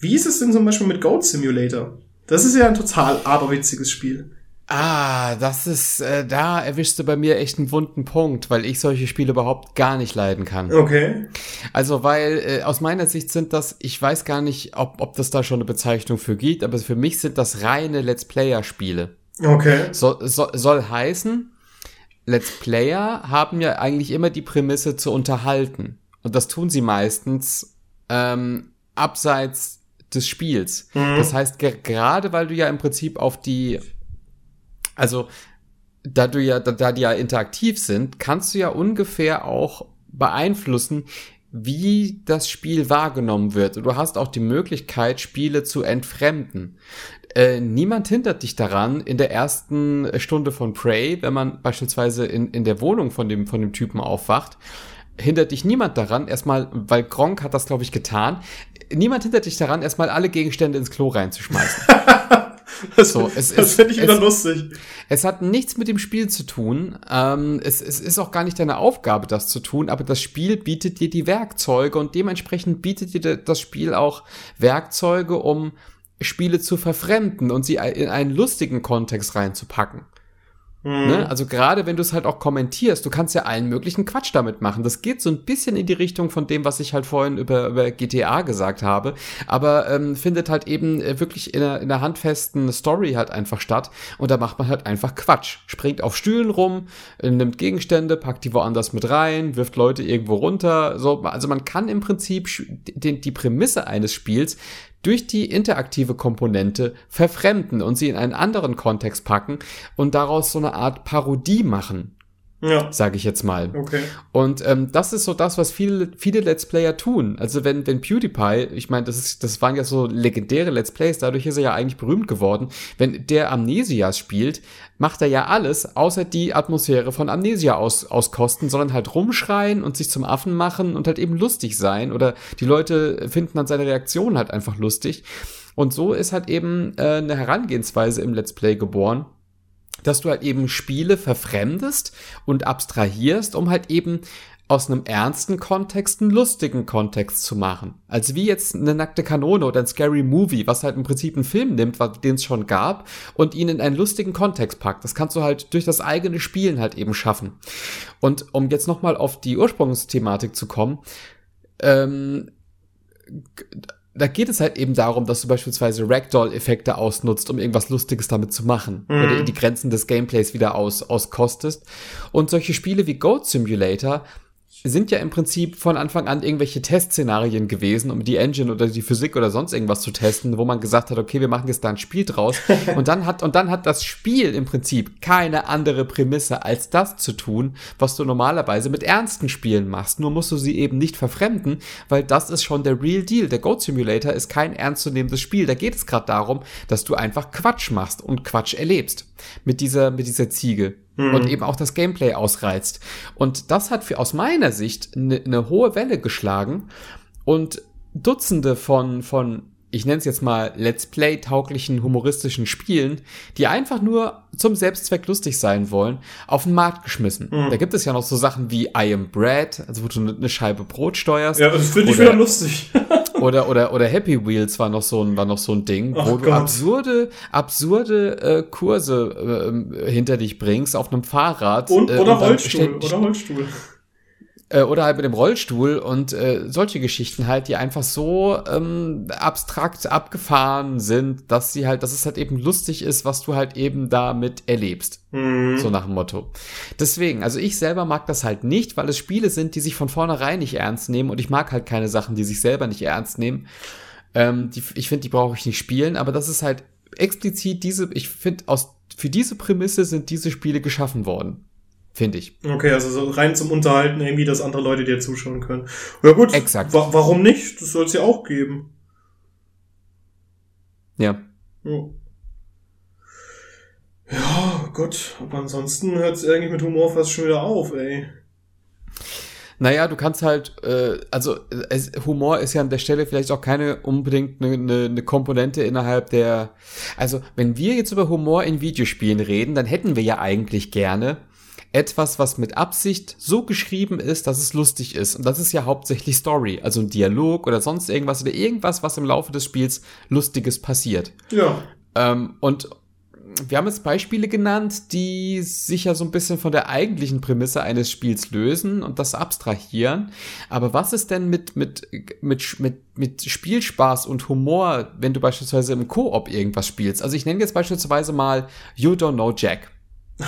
Wie ist es denn zum Beispiel mit Goat Simulator? Das ist ja ein total aberwitziges Spiel. Ah, das ist, äh, da erwischst du bei mir echt einen wunden Punkt, weil ich solche Spiele überhaupt gar nicht leiden kann. Okay. Also, weil äh, aus meiner Sicht sind das, ich weiß gar nicht, ob, ob das da schon eine Bezeichnung für gibt, aber für mich sind das reine Let's Player-Spiele. Okay. So, so, soll heißen, Let's Player haben ja eigentlich immer die Prämisse zu unterhalten. Und das tun sie meistens ähm, abseits des Spiels. Mhm. Das heißt, ge gerade weil du ja im Prinzip auf die also, da du ja, da, da die ja interaktiv sind, kannst du ja ungefähr auch beeinflussen, wie das Spiel wahrgenommen wird. Und du hast auch die Möglichkeit, Spiele zu entfremden. Äh, niemand hindert dich daran, in der ersten Stunde von Prey, wenn man beispielsweise in, in der Wohnung von dem, von dem Typen aufwacht, hindert dich niemand daran, erstmal, weil Gronk hat das, glaube ich, getan, niemand hindert dich daran, erstmal alle Gegenstände ins Klo reinzuschmeißen. (laughs) Das, so, es, das finde ich wieder es, lustig. Es hat nichts mit dem Spiel zu tun. Ähm, es, es ist auch gar nicht deine Aufgabe, das zu tun, aber das Spiel bietet dir die Werkzeuge und dementsprechend bietet dir das Spiel auch Werkzeuge, um Spiele zu verfremden und sie in einen lustigen Kontext reinzupacken. Mhm. Ne? Also gerade wenn du es halt auch kommentierst, du kannst ja allen möglichen Quatsch damit machen. Das geht so ein bisschen in die Richtung von dem, was ich halt vorhin über, über GTA gesagt habe, aber ähm, findet halt eben äh, wirklich in einer, in einer handfesten Story halt einfach statt und da macht man halt einfach Quatsch. Springt auf Stühlen rum, äh, nimmt Gegenstände, packt die woanders mit rein, wirft Leute irgendwo runter. So, also man kann im Prinzip die, die Prämisse eines Spiels durch die interaktive Komponente verfremden und sie in einen anderen Kontext packen und daraus so eine Art Parodie machen. Ja. Sage ich jetzt mal. Okay. Und ähm, das ist so das, was viele, viele Let's Player tun. Also wenn, wenn PewDiePie, ich meine, das, ist, das waren ja so legendäre Let's Plays, dadurch ist er ja eigentlich berühmt geworden. Wenn der Amnesia spielt, macht er ja alles, außer die Atmosphäre von Amnesia aus, auskosten, sondern halt rumschreien und sich zum Affen machen und halt eben lustig sein. Oder die Leute finden dann seine Reaktion halt einfach lustig. Und so ist halt eben äh, eine Herangehensweise im Let's Play geboren dass du halt eben Spiele verfremdest und abstrahierst, um halt eben aus einem ernsten Kontext einen lustigen Kontext zu machen. Also wie jetzt eine nackte Kanone oder ein Scary Movie, was halt im Prinzip einen Film nimmt, den es schon gab, und ihn in einen lustigen Kontext packt. Das kannst du halt durch das eigene Spielen halt eben schaffen. Und um jetzt nochmal auf die Ursprungsthematik zu kommen, ähm, da geht es halt eben darum, dass du beispielsweise Ragdoll-Effekte ausnutzt, um irgendwas Lustiges damit zu machen. Mhm. Oder die Grenzen des Gameplays wieder aus, auskostest. Und solche Spiele wie Goat Simulator sind ja im Prinzip von Anfang an irgendwelche Testszenarien gewesen, um die Engine oder die Physik oder sonst irgendwas zu testen, wo man gesagt hat, okay, wir machen jetzt da ein Spiel draus. (laughs) und dann hat, und dann hat das Spiel im Prinzip keine andere Prämisse als das zu tun, was du normalerweise mit ernsten Spielen machst. Nur musst du sie eben nicht verfremden, weil das ist schon der Real Deal. Der Goat Simulator ist kein ernstzunehmendes Spiel. Da geht es gerade darum, dass du einfach Quatsch machst und Quatsch erlebst. Mit dieser, mit dieser Ziege Mhm. und eben auch das Gameplay ausreizt. Und das hat für, aus meiner Sicht eine ne hohe Welle geschlagen und Dutzende von, von ich nenne es jetzt mal Let's Play-tauglichen humoristischen Spielen, die einfach nur zum Selbstzweck lustig sein wollen, auf den Markt geschmissen. Mhm. Da gibt es ja noch so Sachen wie I Am Bread, also wo du eine Scheibe Brot steuerst. Ja, das finde ich wieder lustig. (laughs) Oder, oder, oder Happy Wheels war noch so ein, war noch so ein Ding, Ach wo du Gott. absurde, absurde äh, Kurse äh, hinter dich bringst auf einem Fahrrad. Und, äh, oder Rollstuhl. stell- Oder Rollstuhl. Äh, oder halt mit dem Rollstuhl und äh, solche Geschichten halt, die einfach so ähm, abstrakt abgefahren sind, dass sie halt, dass es halt eben lustig ist, was du halt eben damit erlebst. Mhm. So nach dem Motto. Deswegen, also ich selber mag das halt nicht, weil es Spiele sind, die sich von vornherein nicht ernst nehmen und ich mag halt keine Sachen, die sich selber nicht ernst nehmen. Ähm, die, ich finde, die brauche ich nicht spielen, aber das ist halt explizit diese, ich finde, aus für diese Prämisse sind diese Spiele geschaffen worden. Finde ich. Okay, also so rein zum Unterhalten irgendwie, dass andere Leute dir zuschauen können. Ja gut, Exakt. wa warum nicht? Das soll es ja auch geben. Ja. Ja. Ja, Gott, aber ansonsten hört es eigentlich mit Humor fast schon wieder auf, ey. Naja, du kannst halt, äh, also es, Humor ist ja an der Stelle vielleicht auch keine unbedingt eine ne, ne Komponente innerhalb der. Also, wenn wir jetzt über Humor in Videospielen reden, dann hätten wir ja eigentlich gerne etwas, was mit Absicht so geschrieben ist, dass es lustig ist. Und das ist ja hauptsächlich Story, also ein Dialog oder sonst irgendwas oder irgendwas, was im Laufe des Spiels Lustiges passiert. Ja. Ähm, und wir haben jetzt Beispiele genannt, die sich ja so ein bisschen von der eigentlichen Prämisse eines Spiels lösen und das abstrahieren. Aber was ist denn mit, mit, mit, mit, mit Spielspaß und Humor, wenn du beispielsweise im Koop irgendwas spielst? Also ich nenne jetzt beispielsweise mal You Don't Know Jack.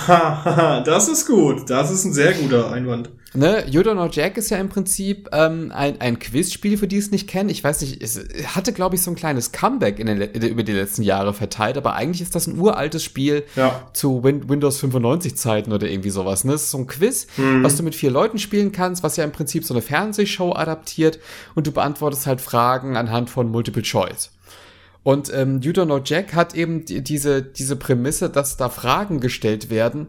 Haha, das ist gut. Das ist ein sehr guter Einwand. Ne, You Don't Know Jack ist ja im Prinzip ähm, ein, ein Quizspiel, für die es nicht kennen. Ich weiß nicht, es hatte, glaube ich, so ein kleines Comeback in den, über die letzten Jahre verteilt, aber eigentlich ist das ein uraltes Spiel Ja. zu Win Windows 95 Zeiten oder irgendwie sowas. Ne? Das ist so ein Quiz, was du mit vier Leuten spielen kannst, was ja im Prinzip so eine Fernsehshow adaptiert und du beantwortest halt Fragen anhand von Multiple Choice. Und ähm, You Don't Know Jack hat eben die, diese, diese Prämisse, dass da Fragen gestellt werden,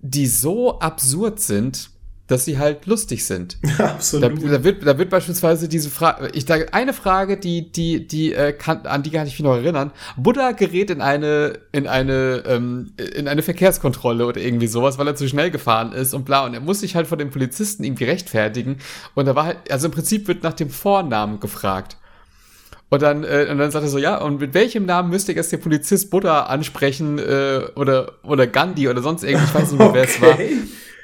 die so absurd sind, dass sie halt lustig sind. (laughs) Da, Absolut. da, wird, da wird beispielsweise diese Frage, ich da eine Frage, die, die, die äh, kann, an die kann ich mich noch erinnern. Buddha gerät in eine, in eine, ähm, in eine Verkehrskontrolle oder irgendwie sowas, weil er zu schnell gefahren ist und bla. Und er muss sich halt vor dem Polizisten irgendwie rechtfertigen. Und da war halt, also im Prinzip wird nach dem Vornamen gefragt. Und dann, äh, und dann sagt er so, ja, und mit welchem Namen müsste jetzt der Polizist Buddha ansprechen äh, oder, oder Gandhi oder sonst irgendwie, ich weiß nicht mehr, wer es (laughs) war.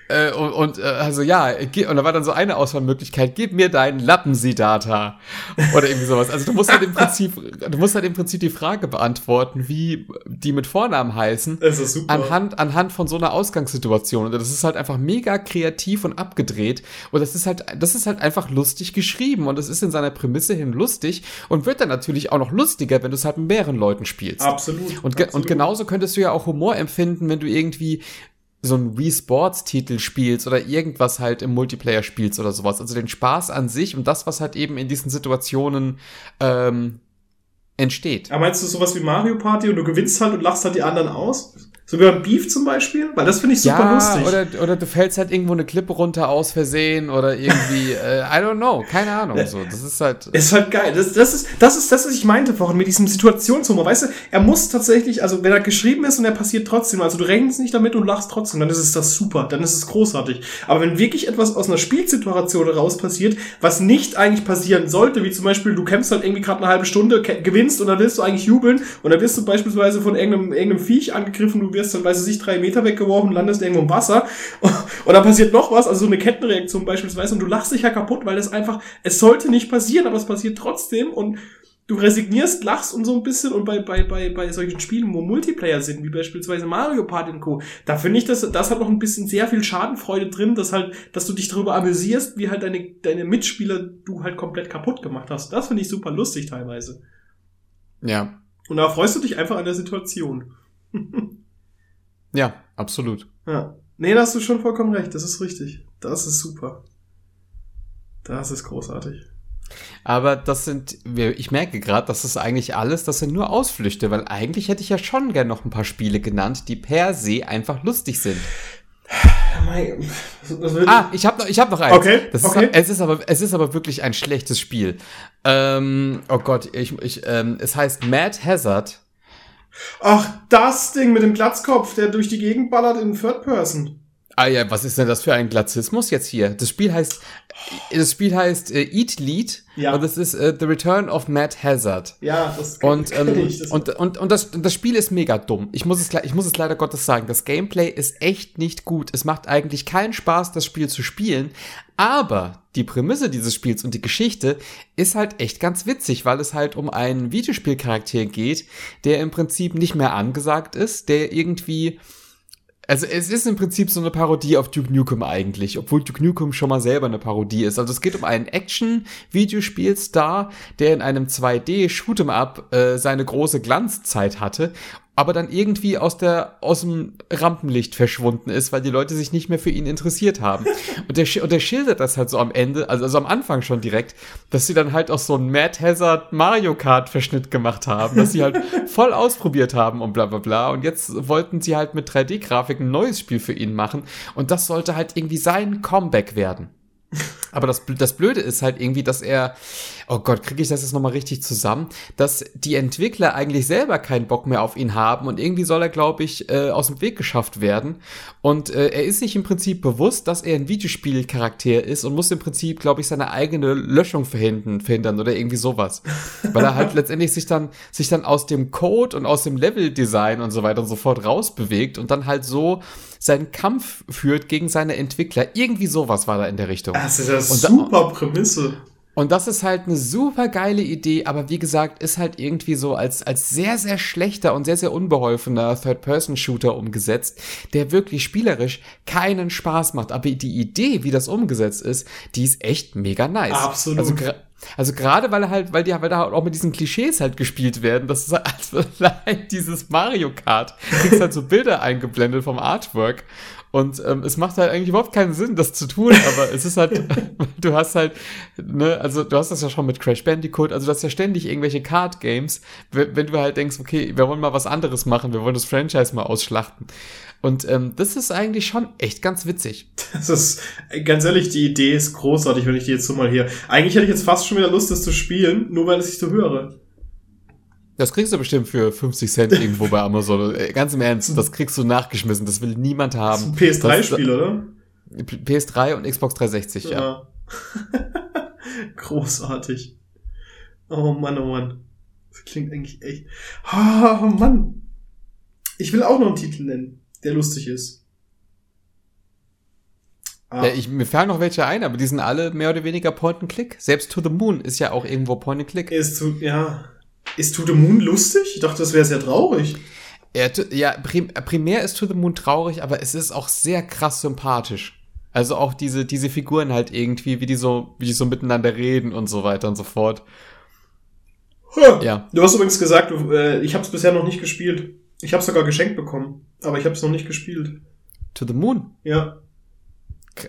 Äh, und, und äh, also ja, und da war dann so eine Auswahlmöglichkeit, gib mir deinen Lappensidata oder irgendwie sowas. Also du musst halt im Prinzip, du musst halt im Prinzip die Frage beantworten, wie die mit Vornamen heißen, Das ist super. anhand, anhand von so einer Ausgangssituation. Und das ist halt einfach mega kreativ und abgedreht. Und das ist halt, das ist halt einfach lustig geschrieben. Und es ist in seiner Prämisse hin lustig und wird dann natürlich auch noch lustiger, wenn du es halt mit mehreren Leuten spielst. Absolut. Und, ge absolut. und genauso könntest du ja auch Humor empfinden, wenn du irgendwie so einen Wii Sports Titel spielst oder irgendwas halt im Multiplayer spielst oder sowas. Also den Spaß an sich und das, was halt eben in diesen Situationen ähm, entsteht. Aber meinst du sowas wie Mario Party und du gewinnst halt und lachst halt die anderen aus? Sogar ein Beef zum Beispiel? Weil das finde ich super ja, lustig. Oder, oder du fällst halt irgendwo eine Klippe runter aus Versehen oder irgendwie, (laughs) äh, I don't know, keine Ahnung. So, das ist halt. Ist halt geil. Das, das, ist, das ist das, was ich meinte vorhin mit diesem Situationshumor. Weißt du, er muss tatsächlich, also wenn er geschrieben ist und er passiert trotzdem, also du rechnest nicht damit und lachst trotzdem, dann ist es das super, dann ist es großartig. Aber wenn wirklich etwas aus einer Spielsituation raus passiert, was nicht eigentlich passieren sollte, wie zum Beispiel, du kämpfst halt irgendwie gerade eine halbe Stunde, gewinnst und dann willst du eigentlich jubeln und dann wirst du beispielsweise von irgendeinem, irgendeinem Viech angegriffen, du wirst dann, weiß ich nicht, drei Meter weggeworfen, landest irgendwo im Wasser (laughs) und dann passiert noch was, also so eine Kettenreaktion beispielsweise und du lachst dich ja kaputt, weil das einfach, es sollte nicht passieren, aber es passiert trotzdem und du resignierst, lachst und so ein bisschen und bei, bei, bei, bei solchen Spielen, wo Multiplayer sind, wie beispielsweise Mario Party und Co., da finde ich, dass das hat noch ein bisschen sehr viel Schadenfreude drin, dass halt, dass du dich darüber amüsierst, wie halt deine, deine Mitspieler du halt komplett kaputt gemacht hast. Das finde ich super lustig teilweise. Ja. Und da freust du dich einfach an der Situation. (laughs) Ja, absolut. Ja. Nee, da hast du schon vollkommen recht, das ist richtig. Das ist super. Das ist großartig. Aber das sind, ich merke gerade, das ist eigentlich alles, das sind nur Ausflüchte, weil eigentlich hätte ich ja schon gern noch ein paar Spiele genannt, die per se einfach lustig sind. Ah, ich habe noch, ich habe noch eins. Okay, das okay. Ist, es ist aber, es ist aber wirklich ein schlechtes Spiel. Ähm, oh Gott, ich, ich, ähm, es heißt Mad Hazard. Ach, das Ding mit dem Glatzkopf, der durch die Gegend ballert in Third Person. Ah ja, was ist denn das für ein Glatzismus jetzt hier? Das Spiel heißt, das Spiel heißt äh, Eat Lead Ja. und das ist äh, The Return of Mad Hazard. Ja, das Und, ähm, (laughs) ich, das- und, und, und, das, und das Spiel ist mega dumm. Ich muss, es, ich muss es leider Gottes sagen. Das Gameplay ist echt nicht gut. Es macht eigentlich keinen Spaß, das Spiel zu spielen. Aber die Prämisse dieses Spiels und die Geschichte ist halt echt ganz witzig, weil es halt um einen Videospielcharakter geht, der im Prinzip nicht mehr angesagt ist, der irgendwie also es ist im Prinzip so eine Parodie auf Duke Nukem eigentlich, obwohl Duke Nukem schon mal selber eine Parodie ist. Also es geht um einen Action-Videospielstar, der in einem 2D-Shoot'em-up äh, seine große Glanzzeit hatte. Aber dann irgendwie aus der aus dem Rampenlicht verschwunden ist, weil die Leute sich nicht mehr für ihn interessiert haben. (laughs) Und der, und der schildert das halt so am Ende, also, also am Anfang schon direkt, dass sie dann halt auch so einen Mad Hazard Mario Kart Verschnitt gemacht haben, dass sie halt (laughs) voll ausprobiert haben und bla bla bla. Und jetzt wollten sie halt mit 3D-Grafik ein neues Spiel für ihn machen. Und das sollte halt irgendwie sein Comeback werden. (laughs) Aber das, das Blöde ist halt irgendwie, dass er, oh Gott, kriege ich das jetzt nochmal richtig zusammen, dass die Entwickler eigentlich selber keinen Bock mehr auf ihn haben und irgendwie soll er, glaube ich, äh, aus dem Weg geschafft werden. Und äh, er ist sich im Prinzip bewusst, dass er ein Videospielcharakter ist und muss im Prinzip, glaube ich, seine eigene Löschung verhindern, verhindern oder irgendwie sowas. Weil er halt (laughs) letztendlich sich dann, sich dann aus dem Code und aus dem Leveldesign und so weiter und so fort rausbewegt und dann halt so seinen Kampf führt gegen seine Entwickler. Irgendwie sowas war da in der Richtung. Das ist eine super Prämisse. Und das ist halt eine super geile Idee, aber wie gesagt, ist halt irgendwie so als, als sehr, sehr schlechter und sehr, sehr unbeholfener Third-Person-Shooter umgesetzt, der wirklich spielerisch keinen Spaß macht. Aber die Idee, wie das umgesetzt ist, die ist echt mega nice. Absolut. Also, also gerade weil halt, weil die, weil da auch mit diesen Klischees halt gespielt werden, das ist halt (laughs) dieses Mario Kart. Kriegst halt so Bilder eingeblendet vom Artwork und ähm, es macht halt eigentlich überhaupt keinen Sinn, das zu tun, aber es ist halt, (laughs) (laughs) du hast halt, ne, also du hast das ja schon mit Crash Bandicoot, also du hast ja ständig irgendwelche Card-Games, wenn, wenn du halt denkst, okay, wir wollen mal was anderes machen, wir wollen das Franchise mal ausschlachten. Und ähm, das ist eigentlich schon echt ganz witzig. Das ist, ganz ehrlich, die Idee ist großartig, wenn ich die jetzt so mal hier. Eigentlich hätte ich jetzt fast schon wieder Lust, das zu spielen, nur weil ich so höre. Das kriegst du bestimmt für 50 Cent irgendwo bei Amazon. Äh, ganz im Ernst, das kriegst du nachgeschmissen. Das will niemand haben. Das ist ein PS3-Spiel, oder? PS3 und Xbox 360, ja. ja. (laughs) Großartig. Oh Mann, oh Mann. Das klingt eigentlich echt. Oh Mann. Ich will auch noch einen Titel nennen, der lustig ist. Ah. Ja, ich, mir fallen noch welche ein, aber die sind alle mehr oder weniger Point-and-Click. Selbst To the Moon ist ja auch irgendwo Point-and-Click. Ist zu, ja. Ist To the Moon lustig? Ich dachte, das wäre sehr traurig. Ja, ja, primär ist To the Moon traurig, aber es ist auch sehr krass sympathisch. Also auch diese, diese Figuren halt irgendwie, wie die so, wie die so miteinander reden und so weiter und so fort. Huh. Ja. Du hast übrigens gesagt, du, äh, ich habe es bisher noch nicht gespielt. Ich habe sogar geschenkt bekommen, aber ich habe es noch nicht gespielt. To the Moon? Ja.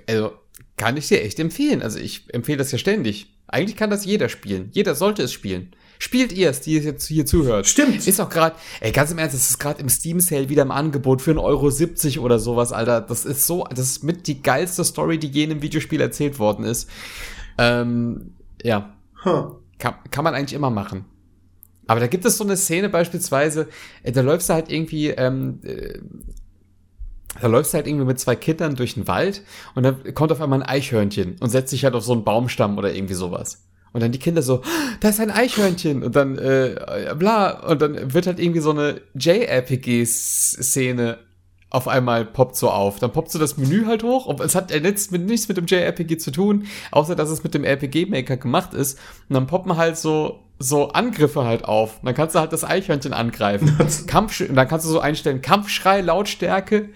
Also kann ich dir echt empfehlen. Also ich empfehle das ja ständig. Eigentlich kann das jeder spielen. Jeder sollte es spielen. Spielt ihr es, die jetzt hier zuhört. Stimmt. Ist auch gerade, ey, ganz im Ernst, das ist gerade im Steam Sale wieder im Angebot für 1,70 Euro oder sowas, Alter. Das ist so, das ist mit die geilste Story, die je in einem Videospiel erzählt worden ist. Ähm, ja. Huh. Kann, kann man eigentlich immer machen. Aber da gibt es so eine Szene beispielsweise, äh, da läufst du halt irgendwie, ähm, äh, da läufst du halt irgendwie mit zwei Kindern durch den Wald und dann kommt auf einmal ein Eichhörnchen und setzt sich halt auf so einen Baumstamm oder irgendwie sowas. Und dann die Kinder so, da ist ein Eichhörnchen und dann äh, bla und dann wird halt irgendwie so eine JRPG-Szene auf einmal poppt so auf. Dann poppt so das Menü halt hoch. Und es hat nichts mit, nichts mit dem JRPG zu tun, außer dass es mit dem RPG-Maker gemacht ist. Und dann poppen halt so, so Angriffe halt auf. Und dann kannst du halt das Eichhörnchen angreifen. (laughs) Kampf, und dann kannst du so einstellen, Kampfschrei, Lautstärke,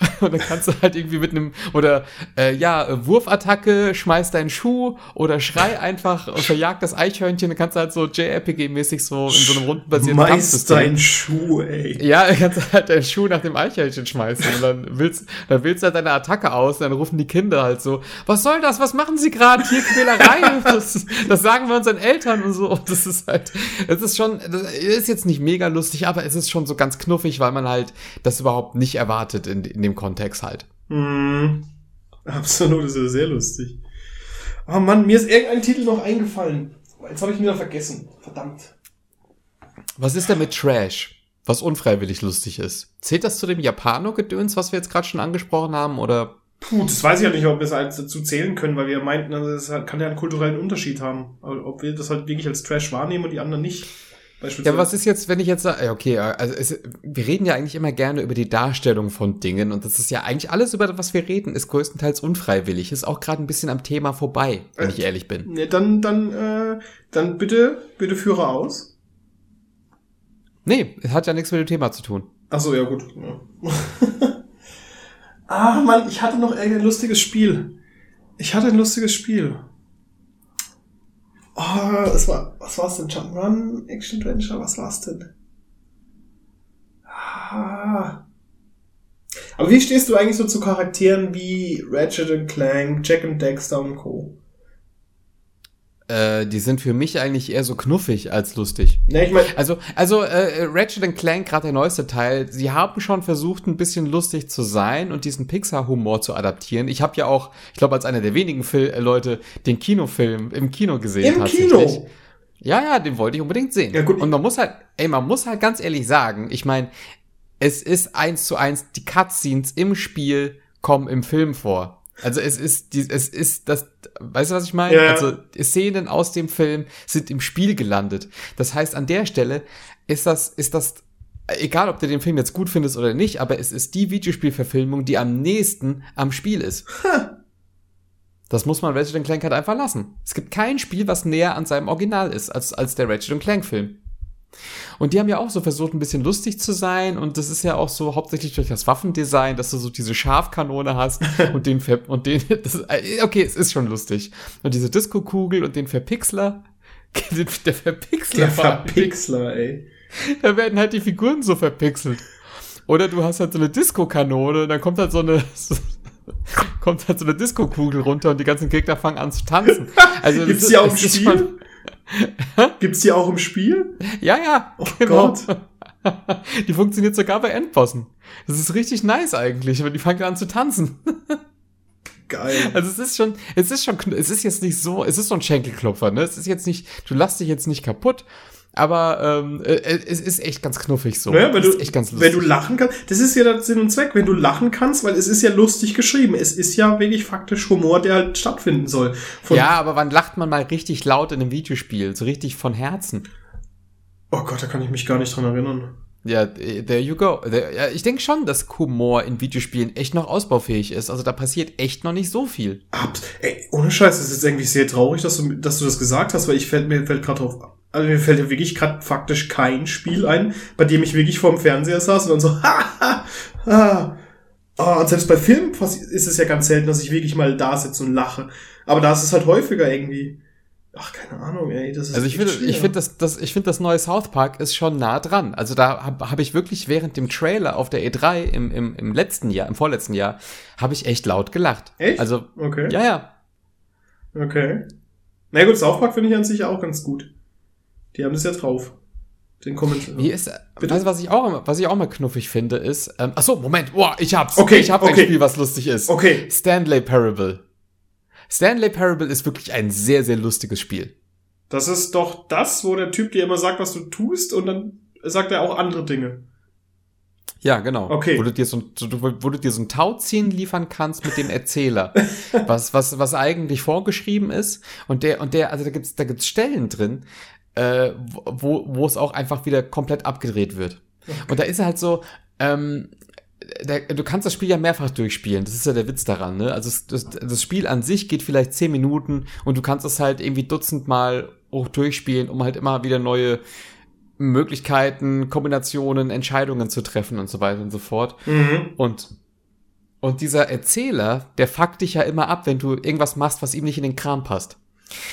(laughs) Und dann kannst du halt irgendwie mit einem, oder äh, ja, Wurfattacke, schmeiß deinen Schuh oder schrei einfach und verjagt das Eichhörnchen, dann kannst du halt so JRPG-mäßig so in so einem rundenbasierten Schmeiß deinen Schuh, ey. Ja, dann kannst du halt deinen Schuh nach dem Eichhörnchen schmeißen und dann willst, dann willst du halt deine Attacke aus und dann rufen die Kinder halt so, was soll das, was machen sie gerade, hier Quälerei, (laughs) das, das sagen wir unseren Eltern und so. Und das ist halt, es ist schon, das ist jetzt nicht mega lustig, aber es ist schon so ganz knuffig, weil man halt das überhaupt nicht erwartet in, in dem Kontext halt. Mm, absolut, das ist sehr lustig. Oh Mann, mir ist irgendein Titel noch eingefallen. Jetzt habe ich ihn wieder vergessen. Verdammt. Was ist denn mit Trash? Was unfreiwillig lustig ist. Zählt das zu dem Japano-Gedöns, was wir jetzt gerade schon angesprochen haben, oder? Puh, das weiß ich ja nicht, ob wir es halt dazu zählen können, weil wir meinten, also es kann ja einen kulturellen Unterschied haben. Ob wir das halt wirklich als Trash wahrnehmen und die anderen nicht. Ja, was ist jetzt, wenn ich jetzt sage, okay, also es, wir reden ja eigentlich immer gerne über die Darstellung von Dingen und das ist ja eigentlich alles, über was wir reden, ist größtenteils unfreiwillig, ist auch gerade ein bisschen am Thema vorbei, wenn äh, ich ehrlich bin. Ne, dann, dann, äh, dann bitte, bitte führe aus. Nee, es hat ja nichts mit dem Thema zu tun. Ach so, ja gut. (laughs) Ja. ah, Mann, ich hatte noch ein lustiges Spiel. Ich hatte ein lustiges Spiel. Oh, es war, was war's denn? Jump'n'Run, Action Adventure, was war's denn? Ah. Aber wie stehst du eigentlich so zu Charakteren wie Ratchet Clank, Jack and Dexter und Co.? Äh, die sind für mich eigentlich eher so knuffig als lustig. Ne, ich mein, Also, also äh, Ratchet Clank, gerade der neueste Teil, sie haben schon versucht, ein bisschen lustig zu sein und diesen Pixar-Humor zu adaptieren. Ich habe ja auch, ich glaube, als einer der wenigen Fil äh, Leute den Kinofilm im Kino gesehen. Im tatsächlich. Kino? Ja, ja, den wollte ich unbedingt sehen. Ja, gut. Und man muss halt, ey, man muss halt ganz ehrlich sagen, ich meine, es ist eins zu eins, die Cutscenes im Spiel kommen im Film vor. Also es ist, es ist das, weißt du, was ich meine? Ja. Also Szenen aus dem Film sind im Spiel gelandet. Das heißt, an der Stelle ist das, ist das, egal ob du den Film jetzt gut findest oder nicht, aber es ist die Videospielverfilmung, die am nächsten am Spiel ist. Das muss man Ratchet Clank halt einfach lassen. Es gibt kein Spiel, was näher an seinem Original ist, als, als der Ratchet Clank Film. Und die haben ja auch so versucht, ein bisschen lustig zu sein. Und das ist ja auch so hauptsächlich durch das Waffendesign, dass du so diese Scharfkanone hast (laughs) und den Ver und den, das, okay, es ist schon lustig. Und diese Disco-Kugel und den Verpixler. (laughs) Der Verpixler. der. Verpixler, ey. Da werden halt die Figuren so verpixelt. Oder du hast halt so eine Disco-Kanone, dann kommt halt so eine, so, (laughs) kommt halt so eine Disco-Kugel runter und die ganzen Gegner fangen an zu tanzen. Also Gibt's das ist- auch ist Spiel? (laughs) Gibt's die auch im Spiel? Ja, ja, Oh (laughs) genau. Gott. (laughs) Die funktioniert sogar bei Endbossen. Das ist richtig nice eigentlich, aber die fangen an zu tanzen. Geil. Also es ist schon, es ist schon, es ist jetzt nicht so, es ist so ein Schenkelklopfer, ne? Es ist jetzt nicht, du lass dich jetzt nicht kaputt, aber ähm, äh, es ist echt ganz knuffig so. Ne, wenn, Es du, ist echt ganz wenn du lachen kannst, das ist ja der Sinn und Zweck, wenn du lachen kannst, weil es ist ja lustig geschrieben. Es ist ja wirklich faktisch Humor, der halt stattfinden soll. Von, Ja, aber wann lacht man mal richtig laut in einem Videospiel? So richtig von Herzen. Oh Gott, da kann ich mich gar nicht dran erinnern. Ja, äh, there you go. Ja, ich denke schon, dass Humor in Videospielen echt noch ausbaufähig ist. Also da passiert echt noch nicht so viel. Abs Ey, ohne Scheiß, das ist irgendwie sehr traurig, dass du, dass du das gesagt hast, weil ich fällt mir fällt gerade drauf. Also mir fällt ja wirklich gerade faktisch kein Spiel ein, bei dem ich wirklich vorm Fernseher saß und dann so, (laughs) ha, ha, ha. Ah, und selbst bei Filmen ist es ja ganz selten, dass ich wirklich mal da sitze und lache. Aber da ist es halt häufiger irgendwie. Ach, keine Ahnung, ey. Das ist Also ich finde, ich finde das, das, ich finde das neue South Park ist schon nah dran. Also da habe hab ich wirklich während dem Trailer auf der E3 im, im, im letzten Jahr, im vorletzten Jahr, habe ich echt laut gelacht. Echt? Also Okay. ja, ja. Okay. Na gut, South Park finde ich an sich auch ganz gut. Die haben das ja drauf. Den Kommentar. Wie ist, Bitte? weißt was ich auch, was ich auch mal knuffig finde, ist, ähm, ach so, Moment, boah, ich hab's. Okay, ich hab okay. ein Spiel, was lustig ist. Okay. Stanley Parable. Stanley Parable ist wirklich ein sehr, sehr lustiges Spiel. Das ist doch das, wo der Typ dir immer sagt, was du tust und dann sagt er auch andere Dinge. Ja, genau. Okay. Wo du dir so, wo du dir so ein Tauziehen liefern kannst mit dem Erzähler, (laughs) was, was, was eigentlich vorgeschrieben ist. Und der, und der, also da gibt's, da gibt's Stellen drin, äh, wo, wo es auch einfach wieder komplett abgedreht wird. Und da ist halt so, ähm, der, du kannst das Spiel ja mehrfach durchspielen. Das ist ja der Witz daran, ne? Also das, das Spiel an sich geht vielleicht zehn Minuten und du kannst es halt irgendwie dutzendmal auch durchspielen, um halt immer wieder neue Möglichkeiten, Kombinationen, Entscheidungen zu treffen und so weiter und so fort. Mhm. Und, und dieser Erzähler, der fuckt dich ja immer ab, wenn du irgendwas machst, was ihm nicht in den Kram passt.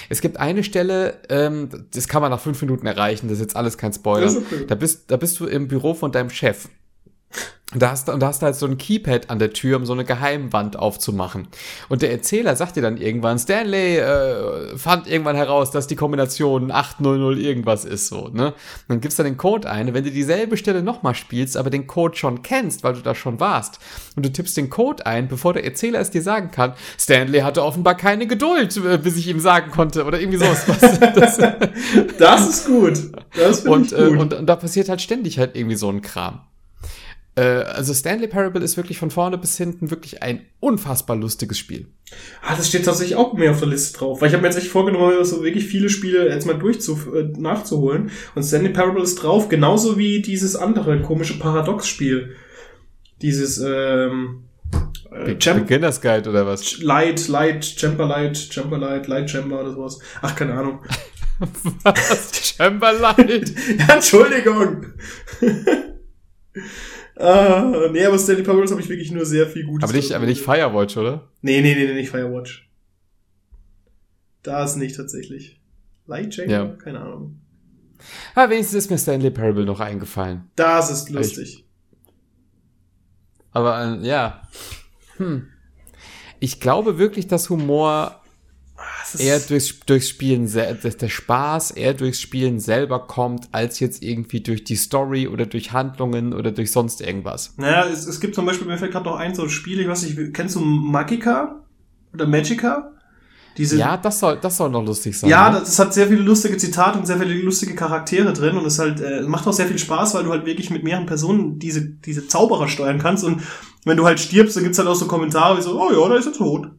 Es gibt eine Stelle, ähm, das kann man nach fünf Minuten erreichen, das ist jetzt alles kein Spoiler. Okay. Da bist, da bist du im Büro von deinem Chef. Und da hast, du- und da hast du halt so ein Keypad an der Tür, um so eine Geheimwand aufzumachen. Und der Erzähler sagt dir dann irgendwann, Stanley äh, fand irgendwann heraus, dass die Kombination 800 irgendwas ist, so, ne? Und dann gibst du den Code ein. Und wenn du dieselbe Stelle nochmal spielst, aber den Code schon kennst, weil du da schon warst, und du tippst den Code ein, bevor der Erzähler es dir sagen kann, Stanley hatte offenbar keine Geduld, äh, bis ich ihm sagen konnte, oder irgendwie sowas. (laughs) Was, das, Das ist gut. Das und, ich äh, gut. und, und da passiert halt ständig halt irgendwie so ein Kram. Äh, also Stanley Parable ist wirklich von vorne bis hinten wirklich ein unfassbar lustiges Spiel. ah, das steht tatsächlich auch mehr auf der Liste drauf. Weil ich habe mir jetzt echt vorgenommen, so wirklich viele Spiele jetzt mal durchzu äh, nachzuholen. Und Stanley Parable ist drauf, genauso wie dieses andere komische Paradox-Spiel. Dieses ähm, äh, Champ Beginner's Guide oder was? Light, Light, Chamber Light, Chamber Light, Light Chamber oder sowas. Ach, keine Ahnung. (laughs) (laughs) was? Chamberlain? (laughs) Ja, Entschuldigung. Ah, nee, aber Stanley Parable habe ich wirklich nur sehr viel Gutes. aber nicht, aber nicht Firewatch, oder? Nee, nee, nee, nee, nicht Firewatch. Da ist nicht tatsächlich. Light Chamber? Ja. Keine Ahnung. Aber wenigstens ist mir Stanley Parable noch eingefallen. Das ist lustig. Aber äh, ja. Hm. Ich glaube wirklich, dass Humor eher durchs, durchs Spielen, dass der Spaß eher durchs Spielen selber kommt, als jetzt irgendwie durch die Story oder durch Handlungen oder durch sonst irgendwas. Naja, es, es gibt zum Beispiel, mir fällt gerade noch ein so ein Spiel, ich weiß nicht, kennst du Magica? Oder Magica? Diese, ja, das soll, das soll noch lustig sein. Ja, ne? das, das, hat sehr viele lustige Zitate und sehr viele lustige Charaktere drin und es halt äh, macht auch sehr viel Spaß, weil du halt wirklich mit mehreren Personen diese, diese Zauberer steuern kannst und wenn du halt stirbst, dann gibt's halt auch so Kommentare wie so, oh ja, da ist er tot.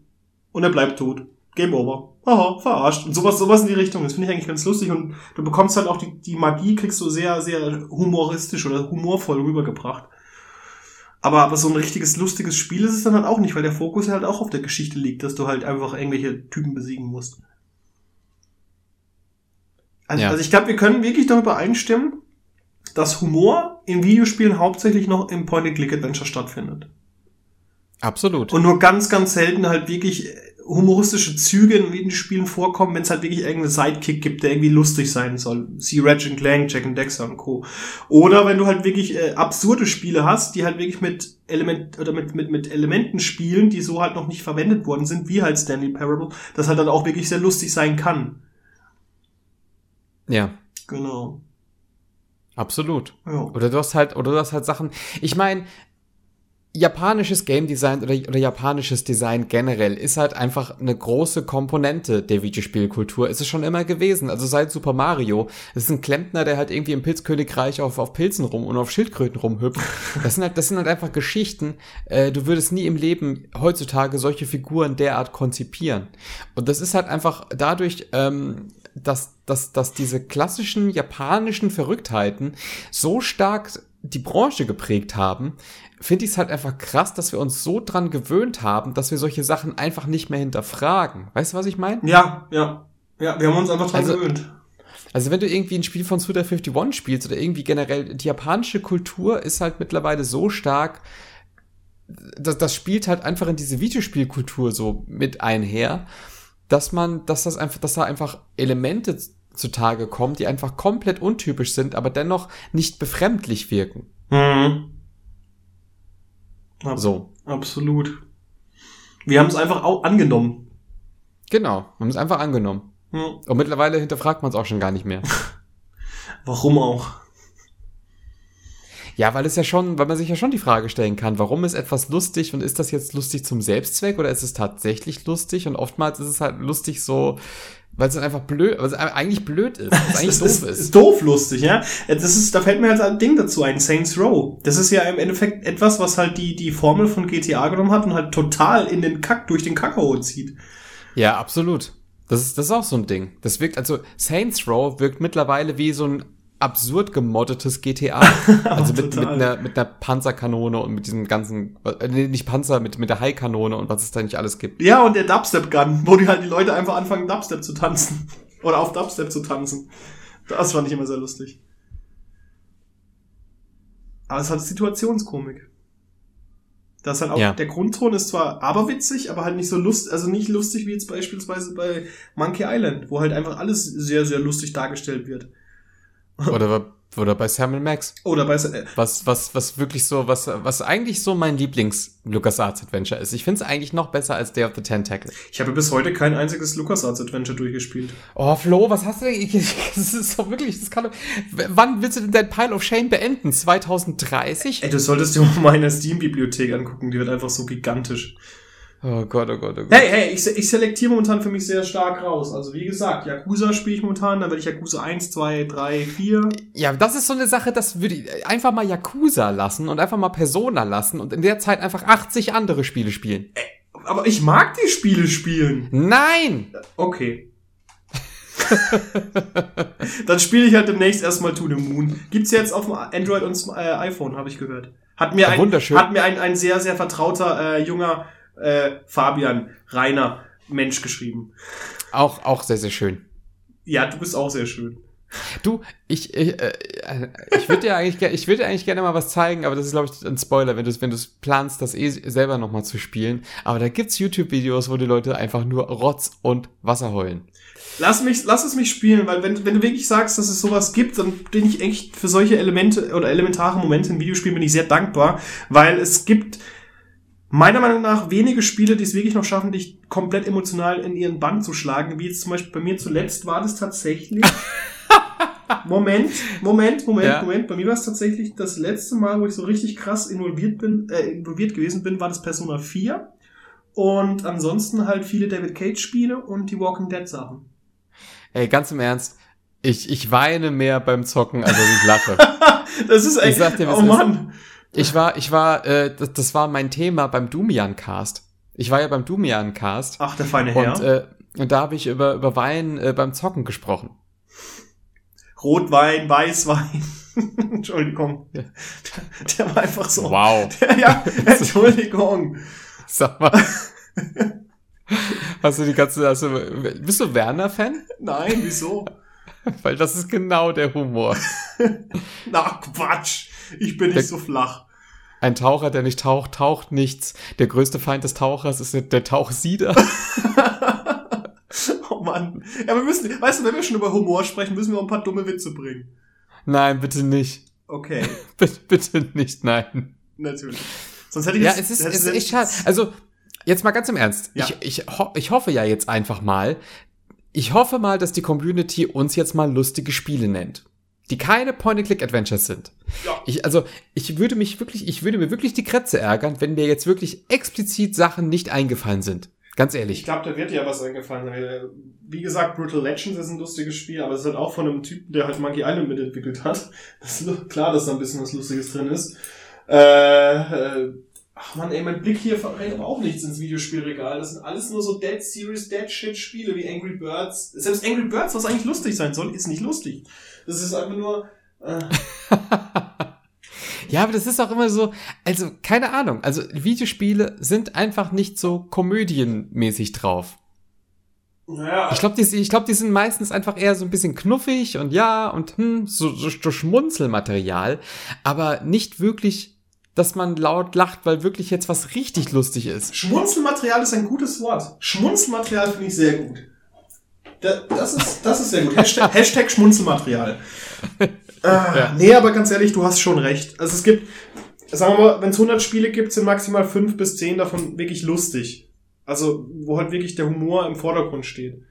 Und er bleibt tot. Game over. Aha, verarscht. Und sowas, sowas in die Richtung. Das finde ich eigentlich ganz lustig. Und du bekommst halt auch die, die Magie, kriegst du sehr, sehr humoristisch oder humorvoll rübergebracht. Aber, aber so ein richtiges, lustiges Spiel ist es dann halt auch nicht, weil der Fokus halt auch auf der Geschichte liegt, dass du halt einfach irgendwelche Typen besiegen musst. Also, ja. also ich glaube, wir können wirklich darüber einstimmen, dass Humor in Videospielen hauptsächlich noch im Point-and-Click-Adventure stattfindet. Absolut. Und nur ganz, ganz selten halt wirklich humoristische Züge in den Spielen vorkommen, wenn es halt wirklich irgendeinen Sidekick gibt, der irgendwie lustig sein soll. See Ratchet Clank, Jack and Dexter und Co. Oder wenn du halt wirklich äh, absurde Spiele hast, die halt wirklich mit Element oder mit, mit, mit Elementen spielen, die so halt noch nicht verwendet worden sind, wie halt Stanley Parable, das halt dann auch wirklich sehr lustig sein kann. Ja. Genau. Absolut. Ja. Oder du hast halt, oder du hast halt Sachen. Ich meine, japanisches Game Design oder, oder japanisches Design generell ist halt einfach eine große Komponente der Videospielkultur. Ist es schon immer gewesen. Also seit Super Mario. Es ist ein Klempner, der halt irgendwie im Pilzkönigreich auf, auf Pilzen rum und auf Schildkröten rumhüpft. Das sind halt, das sind halt einfach Geschichten. Äh, du würdest nie im Leben heutzutage solche Figuren derart konzipieren. Und das ist halt einfach dadurch, ähm, dass, dass, dass diese klassischen japanischen Verrücktheiten so stark die Branche geprägt haben, finde ich es halt einfach krass, dass wir uns so dran gewöhnt haben, dass wir solche Sachen einfach nicht mehr hinterfragen. Weißt du, was ich meine? Ja, ja. Ja, wir haben uns einfach dran also, gewöhnt. Also wenn du irgendwie ein Spiel von Suda 51 spielst oder irgendwie generell, die japanische Kultur ist halt mittlerweile so stark, das, das spielt halt einfach in diese Videospielkultur so mit einher, dass man, dass das einfach, dass da einfach Elemente zutage kommen, die einfach komplett untypisch sind, aber dennoch nicht befremdlich wirken. Mhm. Ab so. Absolut. Wir haben es einfach auch angenommen. Genau, wir haben es einfach angenommen. Hm. Und mittlerweile hinterfragt man es auch schon gar nicht mehr. (laughs) Warum auch? Ja, weil es ja schon, weil man sich ja schon die Frage stellen kann, warum ist etwas lustig und ist das jetzt lustig zum Selbstzweck oder ist es tatsächlich lustig? Und oftmals ist es halt lustig so, weil es dann einfach blöd, weil es eigentlich blöd ist, was (laughs) eigentlich doof ist. ist. doof lustig, ja. Das ist, da fällt mir halt ein Ding dazu ein, Saints Row. Das ist ja im Endeffekt etwas, was halt die, die Formel von GTA genommen hat und halt total in den Kack, durch den Kakao zieht. Ja, absolut. Das ist, das ist auch so ein Ding. Das wirkt, also Saints Row wirkt mittlerweile wie so ein absurd gemoddetes GTA. (laughs) also mit, mit, einer, mit einer Panzerkanone und mit diesem ganzen, äh, nicht Panzer, mit, mit der High-Kanone und was es da nicht alles gibt. Ja, und der Dubstep-Gun, wo die halt die Leute einfach anfangen, Dubstep zu tanzen. (laughs) Oder auf Dubstep zu tanzen. Das fand ich immer sehr lustig. Aber es hat Situationskomik. Das halt auch, ja. der Grundton ist zwar aberwitzig, aber halt nicht so lust, also nicht lustig wie jetzt beispielsweise bei Monkey Island, wo halt einfach alles sehr, sehr lustig dargestellt wird. Oder, oder bei Sam Max. Oder bei äh, was, was, was wirklich so, was, was eigentlich so mein Lieblings LucasArts Adventure ist. Ich finde es eigentlich noch besser als Day of the Tentacle. Ich habe bis heute kein einziges LucasArts Adventure durchgespielt. Oh, Flo, was hast du denn? (laughs) Das ist doch wirklich, das kann doch, Wann willst du denn dein Pile of Shame beenden? 2030? Ey, du solltest dir mal meine Steam-Bibliothek angucken, die wird einfach so gigantisch. Oh Gott, oh Gott, oh Gott. Hey, hey, ich, ich selektiere momentan für mich sehr stark raus. Also wie gesagt, Yakuza spiele ich momentan, dann werde ich Yakuza 1, 2, 3, 4. Ja, das ist so eine Sache, das würde ich einfach mal Yakuza lassen und einfach mal Persona lassen und in der Zeit einfach 80 andere Spiele spielen. Aber ich mag die Spiele spielen. Nein! Okay. dann spiele ich halt demnächst erstmal To the Moon. Gibt's jetzt auf dem Android und äh, iPhone, habe ich gehört. Hat mir, ein, hat mir ein, ein sehr, sehr vertrauter äh, junger äh, Fabian Rainer Mensch geschrieben. Auch, auch sehr, sehr schön. Ja, du bist auch sehr schön. Du, ich, ich, äh, ich würde dir eigentlich, ich würde eigentlich gerne mal was zeigen, aber das ist, glaube ich, ein Spoiler, wenn du wenn du planst, das eh selber nochmal zu spielen. Aber da gibt's YouTube-Videos, wo die Leute einfach nur Rotz und Wasser heulen. Lass mich, lass es mich spielen, weil wenn, wenn du wirklich sagst, dass es sowas gibt, dann bin ich echt für solche Elemente oder elementare Momente in Videospielen bin ich sehr dankbar, weil es gibt meiner Meinung nach wenige Spiele, die es wirklich noch schaffen, dich komplett emotional in ihren Bann zu schlagen, wie jetzt zum Beispiel bei mir zuletzt war das tatsächlich. (laughs) Moment, Moment, Moment, Ja. Moment. Bei mir war es tatsächlich das letzte Mal, wo ich so richtig krass involviert bin, äh, involviert gewesen bin, war das Persona 4. Und ansonsten halt viele David Cage Spiele und die Walking Dead Sachen. Ey, ganz im Ernst, ich, ich weine mehr beim Zocken, als ich lache. (laughs) Das ist echt, sag dir, oh ist. Ich war, ich war, äh, das, das war mein Thema beim Dumian-Cast. Ich war ja beim Dumian-Cast Ach, der feine Herr. und, äh, und da habe ich über, über Wein äh, beim Zocken gesprochen. Rotwein, Weißwein. (laughs) Entschuldigung. Ja. Der war einfach so. Wow. (laughs) ja, Entschuldigung. Sag mal. Hast du die ganze, also, bist du Werner-Fan? Nein, wieso? Weil das ist genau der Humor. (laughs) Na, Quatsch. Ich bin nicht Der- so flach. Ein Taucher, der nicht taucht, taucht nichts. Der größte Feind des Tauchers ist der Tauchsieder. (laughs) Oh Mann. Ja, wir müssen, weißt du, wenn wir schon über Humor sprechen, müssen wir auch ein paar dumme Witze bringen. Nein, bitte nicht. Okay, (laughs) Bitte, bitte nicht, nein. natürlich. Sonst hätte ich Ja, es ist, es ist echt schade. Also, jetzt mal ganz im Ernst. Ja. Ich, ich, ho ich hoffe ja jetzt einfach mal, ich hoffe mal, dass die Community uns jetzt mal lustige Spiele nennt. Die keine Point-and-Click-Adventures sind. Ja. Ich, also, ich würde mich wirklich, ich würde mir wirklich die Krätze ärgern, wenn mir jetzt wirklich explizit Sachen nicht eingefallen sind. Ganz Ich ehrlich. glaube, da wird dir was eingefallen. Wie gesagt, Brutal Legends ist ein lustiges Spiel, aber es ist halt auch von einem Typen, der halt Monkey Island mitentwickelt hat. (laughs) Das ist klar, dass da ein bisschen was Lustiges drin ist. Äh, äh, ach man, ey, mein Blick hier verrät aber auch nichts ins Videospielregal. Das sind alles nur so Dead Series, Dead Shit Spiele wie Angry Birds. Selbst Angry Birds, was eigentlich lustig sein soll, ist nicht lustig. Das ist einfach nur, äh, (laughs) Ja, aber das ist auch immer so, also keine Ahnung, also Videospiele sind einfach nicht so komödienmäßig drauf. naja, Ich glaube, die, ich glaub, die sind meistens einfach eher so ein bisschen knuffig und ja und hm, so, so, so Schmunzelmaterial, aber nicht wirklich, dass man laut lacht, weil wirklich jetzt was richtig lustig ist. Schmunzelmaterial ist ein gutes Wort. Schmunzelmaterial finde ich sehr gut. Da, das, ist, das ist sehr gut. Hashtag, (laughs) Hashtag Schmunzelmaterial. Äh, Ja. Nee, aber ganz ehrlich, du hast schon recht. Also es gibt, sagen wir mal, wenn es 100 Spiele gibt, sind maximal 5 bis 10 davon wirklich lustig. Also wo halt wirklich der Humor im Vordergrund steht.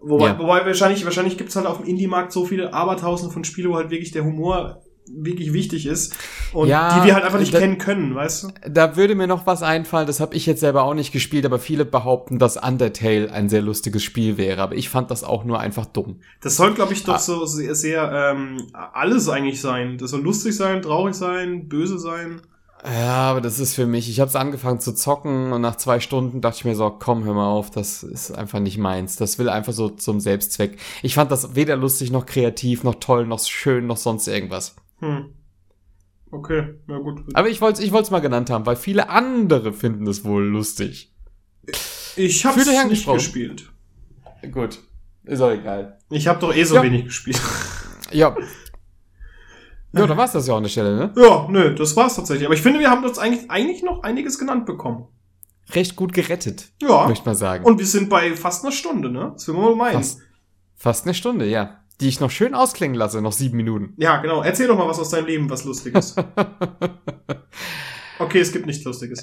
Wobei, Ja. wobei wahrscheinlich, wahrscheinlich gibt es halt auf dem Indie-Markt so viele Abertausende von Spielen, wo halt wirklich der Humor wirklich wichtig ist und Ja, die wir halt einfach nicht da- kennen können, weißt du? Da würde mir noch was einfallen, das habe ich jetzt selber auch nicht gespielt, aber viele behaupten, dass Undertale ein sehr lustiges Spiel wäre, aber ich fand das auch nur einfach dumm. Das soll, glaube ich, doch Ah. so sehr, sehr ähm, alles eigentlich sein. Das soll lustig sein, traurig sein, böse sein. Ja, aber das ist für mich, ich habe es angefangen zu zocken und nach zwei Stunden dachte ich mir so, komm, hör mal auf, das ist einfach nicht meins. Das will einfach so zum Selbstzweck. Ich fand das weder lustig noch kreativ, noch toll, noch schön, noch sonst irgendwas. Hm. Okay, na gut. Aber ich wollte es ich wollt's mal genannt haben, weil viele andere finden es wohl lustig. Ich hab's Fühl dich nicht gespielt. Gut, ist auch egal. Ich habe doch eh so Ja. wenig gespielt. (laughs) Ja. Ja, da war's das ja auch an der Stelle, ne? ja, nö, das war's tatsächlich. Aber ich finde, wir haben uns eigentlich, eigentlich noch einiges genannt bekommen. Recht gut gerettet, Ja. möchte man sagen. Und wir sind bei fast einer Stunde, ne? Das will man mal meinen. fast, fast eine Stunde, ja. Die ich noch schön ausklingen lasse, noch sieben Minuten. Ja, genau. Erzähl doch mal was aus deinem Leben, was Lustiges. (laughs) okay, es gibt nichts Lustiges.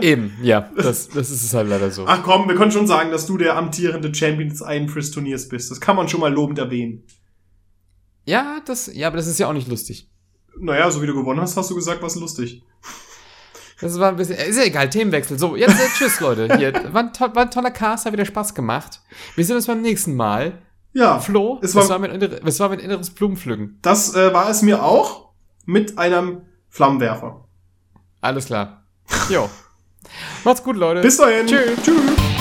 Eben, ja, das, das ist es halt leider so. Ach komm, wir können schon sagen, dass du der amtierende Champion des Einfriss-Turniers bist. Das kann man schon mal lobend erwähnen. Ja, das, ja, aber das ist ja auch nicht lustig. Naja, so wie du gewonnen hast, hast du gesagt, was lustig. Das war ein bisschen, ist ja egal, Themenwechsel. So, jetzt äh, tschüss, Leute. Hier, war ein, to war ein toller Cast, hat wieder Spaß gemacht. Wir sehen uns beim nächsten Mal. Ja, Flo, Es war- was war mit, innere- was war mit inneres Blumenpflücken? das äh, war es mir auch mit einem Flammenwerfer. Alles klar. Jo. Macht's gut, Leute. Bis dahin. Tschüss. Tschüss.